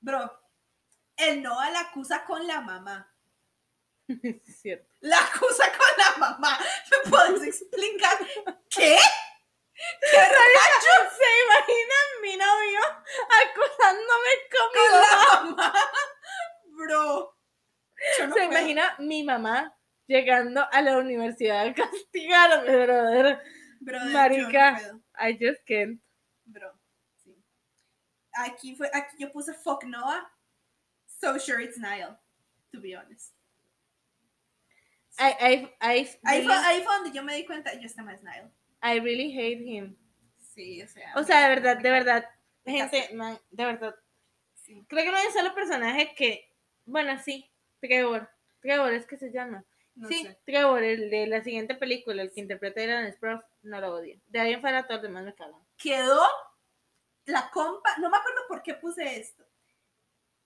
Bro, el Noah la acusa con la mamá. Es cierto. La acusa con la mamá. ¿Me puedes explicar qué? ¿Qué rayo ¿Se imaginan mi novio acusándome con mi mamá? la mamá? Bro. No ¿Se puedo. imagina mi mamá llegando a la universidad a castigarme, brother? Brother, yo no Marica. puedo. I just can't. Bro, sí. Aquí fue, aquí yo puse fuck Noah. So sure it's Niall, to be honest. I, I, I, Ahí really, fue, ahí fue donde yo me di cuenta, yo este más Niall. I really hate him. Sí, o sea. O sea, de verdad, de verdad, gente, man, de verdad. Sí. Creo que no hay un solo personaje que, bueno, sí, Trevor. Trevor es que se llama. No sí, sé. Trevor, el de la siguiente película, el que interpreta a Aaron Sprouse, no lo odio. De ahí en fuera todos los demás me cagan. Quedó la compa, no me acuerdo por qué puse esto.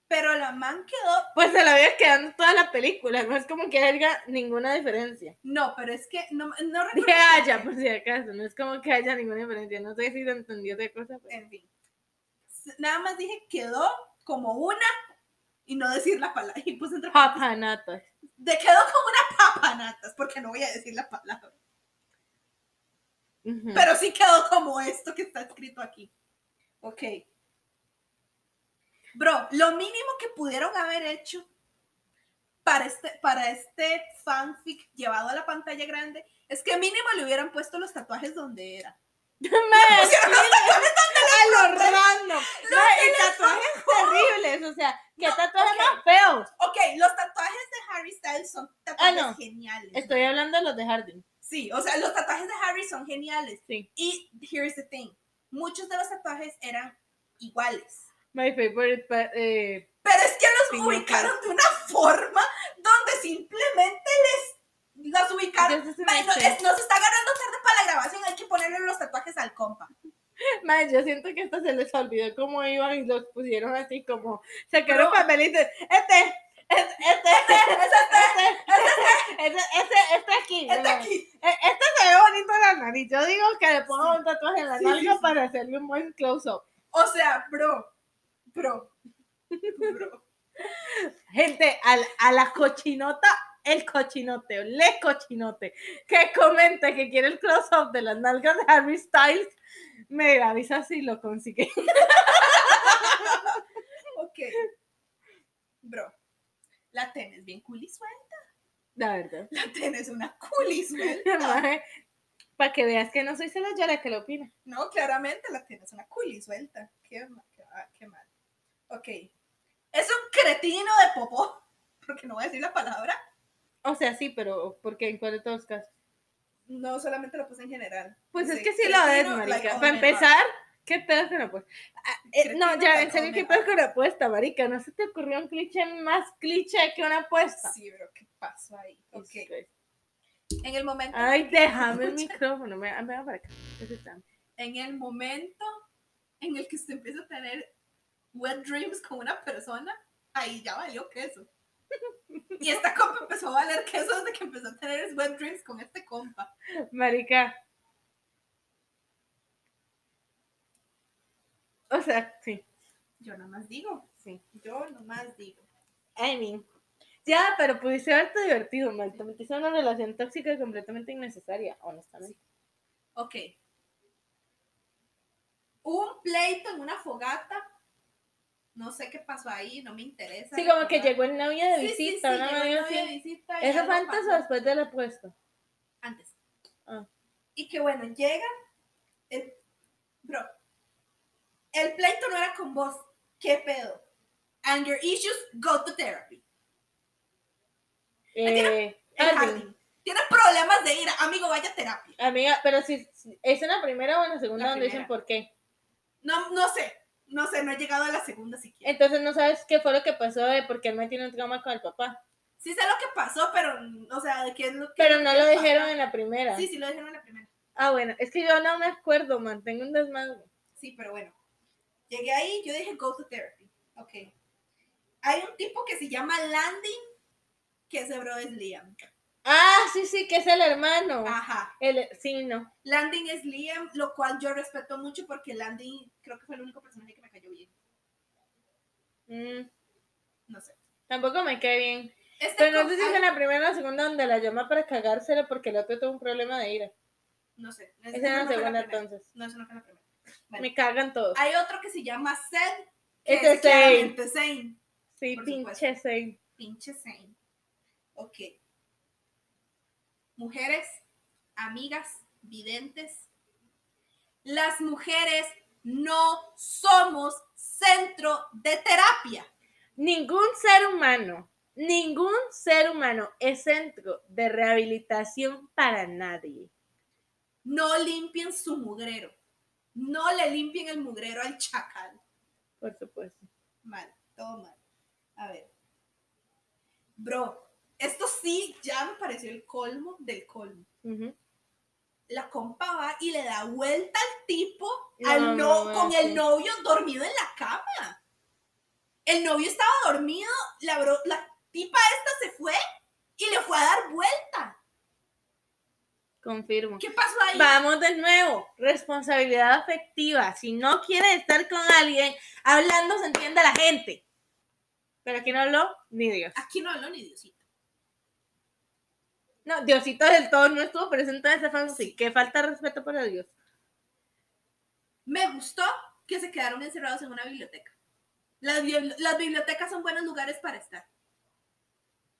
Pero la man quedó, Pues se la había quedando toda la película, no es como que haya ninguna diferencia. no, pero es que no, no recuerdo. Por haya, por si acaso, no es como que haya ninguna diferencia. No sé si se entendió de cosa, pero... En fin. Nada más dije quedó como una y no decir la palabra. Y puse entre Papanatas. De quedó como una porque no voy a decir la palabra. Pero sí quedó como esto que está escrito aquí. Ok. Bro, lo mínimo que pudieron haber hecho para este, para este fanfic llevado a la pantalla grande es que mínimo le hubieran puesto los tatuajes donde era. Mae, Pusieron los tatuajes a lo random. Mae, y tatuajes terribles, o sea, qué No, tatuajes ok. más feos. Ok, los tatuajes de Harry Styles son tatuajes Ah, no. geniales. Estoy hablando de los de Harding. Sí, o sea, los tatuajes de Harry son geniales. Sí. Y here's the thing. Muchos de los tatuajes eran iguales. My favorite, pa- eh, Pero es que los ubicaron de una forma donde simplemente les las ubicaron. Mae, no, es- nos está ganando tarde para la grabación, hay que ponerle los tatuajes al compa. Mae, yo siento que hasta se les olvidó cómo iban y los pusieron así como, sacaron papelitos, este, este, este, este, este, este, este aquí, Este aquí. E- Este se ve bonito en la nariz. Yo digo que le pongo un tatuaje en la sí. para hacerle un buen close-up. O sea, bro, bro, bro. Gente, al- a la cochinota, el cochinote, o le cochinote, que comente que quiere el close-up de las nalgas de Harry Styles, me avisa si lo consigue. Ok. Bro, la tenés bien cool y suelta. La verdad. La tenés una cool y suelta. Para que veas que no soy yo la que lo opina. No, claramente la tienes una cool y suelta. Qué, qué, ah, qué mal. Ok. Es un cretino de popó. Porque no voy a decir la palabra. O sea, sí, pero porque en cuál de todos los casos. No solamente lo puse en general. Pues es que sí lo es, like, marica. Para empezar, ¿qué pedo con la apuesta? Ah, eh, no, ya, en serio, ¿qué pedo con la apuesta, marica? ¿No se te ocurrió un cliché más cliché que una apuesta? Sí, bro, ¿qué pasó ahí? Ok. Jesus Christ. En el momento. Ay, déjame el micrófono, me, me va para acá. Está. En el momento en el que usted empieza a tener wet dreams con una persona, ahí ya valió queso. Y esta compa empezó a valer queso desde que empezó a tener wet dreams con este compa. Marica. O sea, sí, Yo nada más digo. sí. Yo nomás digo. I mean. Ya, pero pudiste haberte divertido, mal. Te metiste en una relación tóxica completamente innecesaria, honestamente. Ok. Un pleito en una fogata No sé qué pasó ahí, no me interesa. Sí, como que llegó el novio de visita, una de así. ¿Eso fue antes o después del apuesto? Antes. Ah. Y que bueno, llega. El, bro, el pleito no era con vos. ¿Qué pedo? Anger issues, go to therapy. Eh. Tienes problemas de ira, amigo, vaya a terapia. Amiga, pero si, si- ¿es en la primera o en la segunda La donde dicen por qué? No, no sé, no sé, no he llegado a la segunda siquiera. Entonces no sabes qué fue lo que pasó de por qué él me tiene un trauma con el papá. Sí sé lo que pasó, pero, o sea, de qué es lo que. Pero no lo dijeron en la primera. Sí, sí lo dijeron en la primera. Ah, bueno, es que yo no me acuerdo, man, tengo un desmadre. Sí, pero bueno. Llegué ahí, yo dije go to therapy. Ok. Hay un tipo que se llama Landing, que ese bro es Liam. Ah, sí, sí, que es el hermano. Ajá. El, sí, no. Landing es Liam, lo cual yo respeto mucho porque Landing creo que fue el único personaje que me cayó bien. Mm, No sé. tampoco me cae bien. Este Pero no sé si es en la primera o la segunda donde la llama para cagársela porque el otro tuvo un problema de ira. No sé. Esa es en la no segunda entonces. No, eso no fue la primera. Bueno. Me cagan todos. Hay otro que se llama Seth, Ese es Zane. Sí, pinche Zane. Pinche Zane. Ok. Mujeres, amigas, videntes. Las mujeres no somos centro de terapia. Ningún ser humano, ningún ser humano es centro de rehabilitación para nadie. No limpien su mugrero. No le limpien el mugrero al chacal. Por supuesto. Mal, todo mal. A ver. Bro, esto sí ya me pareció el colmo del colmo. La compa va y le da vuelta al tipo No, al no, con sí. el novio dormido en la cama. El novio estaba dormido, la, bro- la tipa esta se fue y le fue a dar vuelta. Confirmo. ¿Qué pasó ahí? Vamos de nuevo. Responsabilidad afectiva. Si no quiere estar con alguien, hablando se entiende la gente. Pero aquí no habló ni Dios. Aquí no habló ni Diosito. No, Diosito del todo no estuvo presente en ese fanfic. Que falta de respeto para Dios. Me gustó que se quedaron encerrados en una biblioteca. Las, bibli- las bibliotecas son buenos lugares para estar.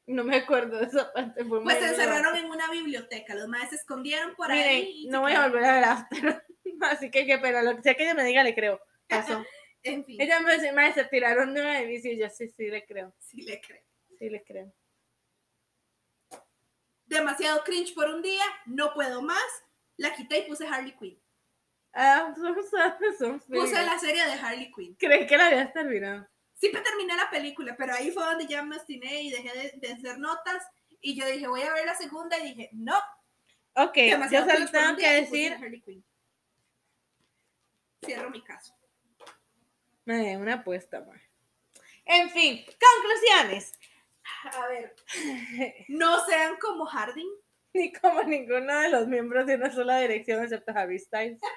No me acuerdo de esa parte. Fue Pues se encerraron en una biblioteca. Los maestros se escondieron por Miren, ahí. no voy a volver a ver After. Así que qué pena. Lo que sea que ella me diga, le creo. Pasó. En fin, ella me dice, se tiraron de un edificio. Yo, sí, sí, le creo. sí le creo. Sí, le creo. Demasiado cringe por un día, no puedo más. La quité y puse Harley Quinn. Ah, Puse la serie de Harley Quinn. Creí que la habías terminado. Sí me terminé la película, pero ahí fue donde ya me obstiné y dejé de, de hacer notas. Y yo dije, voy a ver la segunda y dije, no. Ok, yo demasiado solo cringe por tengo que decir Harley Quinn. Cierro mi caso. Madre, una apuesta, ma. En fin, conclusiones. A ver, no sean como Harding. Ni como ninguno de los miembros de una sola dirección, excepto Harry Styles.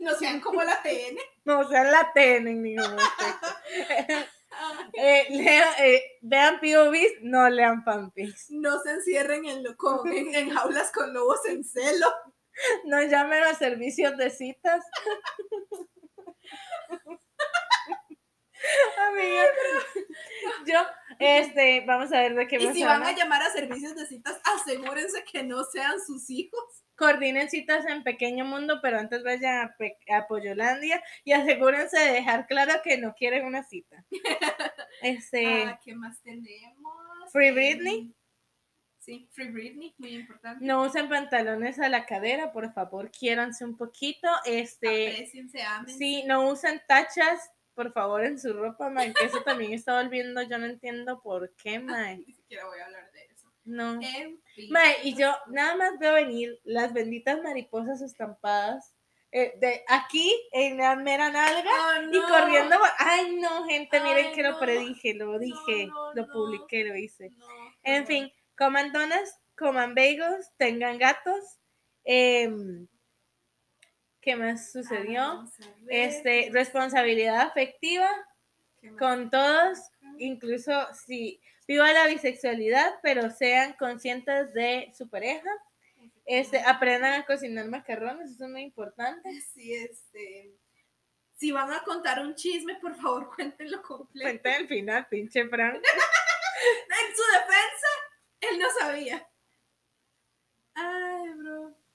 No sean como la TN. No sean la TN en ningún aspecto. Eh, lea- eh, vean POVs, no lean fanfics. No se encierren en, lo- con- en, en jaulas con lobos en celo. No llamen a servicios de citas. Amiga, yo, este, vamos a ver de qué Y si van a llamar a servicios de citas, asegúrense que no sean sus hijos. Coordinen citas en Pequeño Mundo, pero antes vayan a, Pe- a Pollolandia y asegúrense de dejar claro que no quieren una cita. Este, Ah, ¿Qué más tenemos? Free Eh, Britney. Sí, Free Britney, muy importante. no usen pantalones a la cadera, por favor, quiéranse un poquito. Este, Apreciense, amen. sí, no usen tachas, por favor, en su ropa, man, que eso también está volviendo, yo no entiendo por qué, man. Ni siquiera voy a hablar de eso. No. En fin. Y yo nada más veo venir las benditas mariposas estampadas eh, de aquí en la mera nalga Oh, y corriendo. Ay, no, gente, miren Ay, que no. lo predije, lo dije, no, lo publiqué, lo hice. En fin, coman donas, coman bagels, tengan gatos. em, ¿Qué más sucedió? Ah. Este, responsabilidad afectiva con todos, incluso si viva la bisexualidad, pero sean conscientes de su pareja. Este, aprendan a cocinar macarrones, eso es muy importante. Sí, este. Si van a contar un chisme, por favor, cuéntenlo completo. Cuenta el final, pinche Frank. En su defensa, él no sabía. Ay, bro.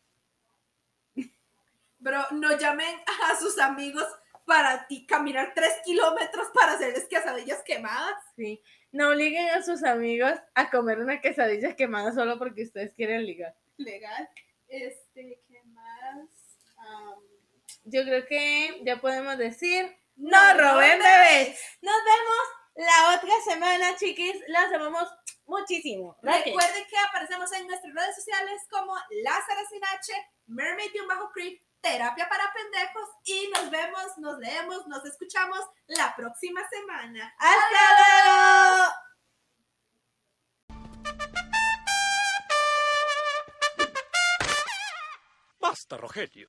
Bro, no llamen a sus amigos para ti caminar tres kilómetros para hacerles quesadillas quemadas. Sí. No obliguen a sus amigos a comer una quesadilla quemada solo porque ustedes quieren ligar. Legal. Este, ¿qué más? Yo creo que ya podemos decir, no No roben bebés. Nos vemos la otra semana, chiquis. Las amamos muchísimo. Recuerden que aparecemos en nuestras redes sociales como Lázaro Mermaid y un bajo creep, terapia para pendejos y nos vemos, nos leemos, nos escuchamos la próxima semana. ¡Hasta luego! Basta, Rogelio.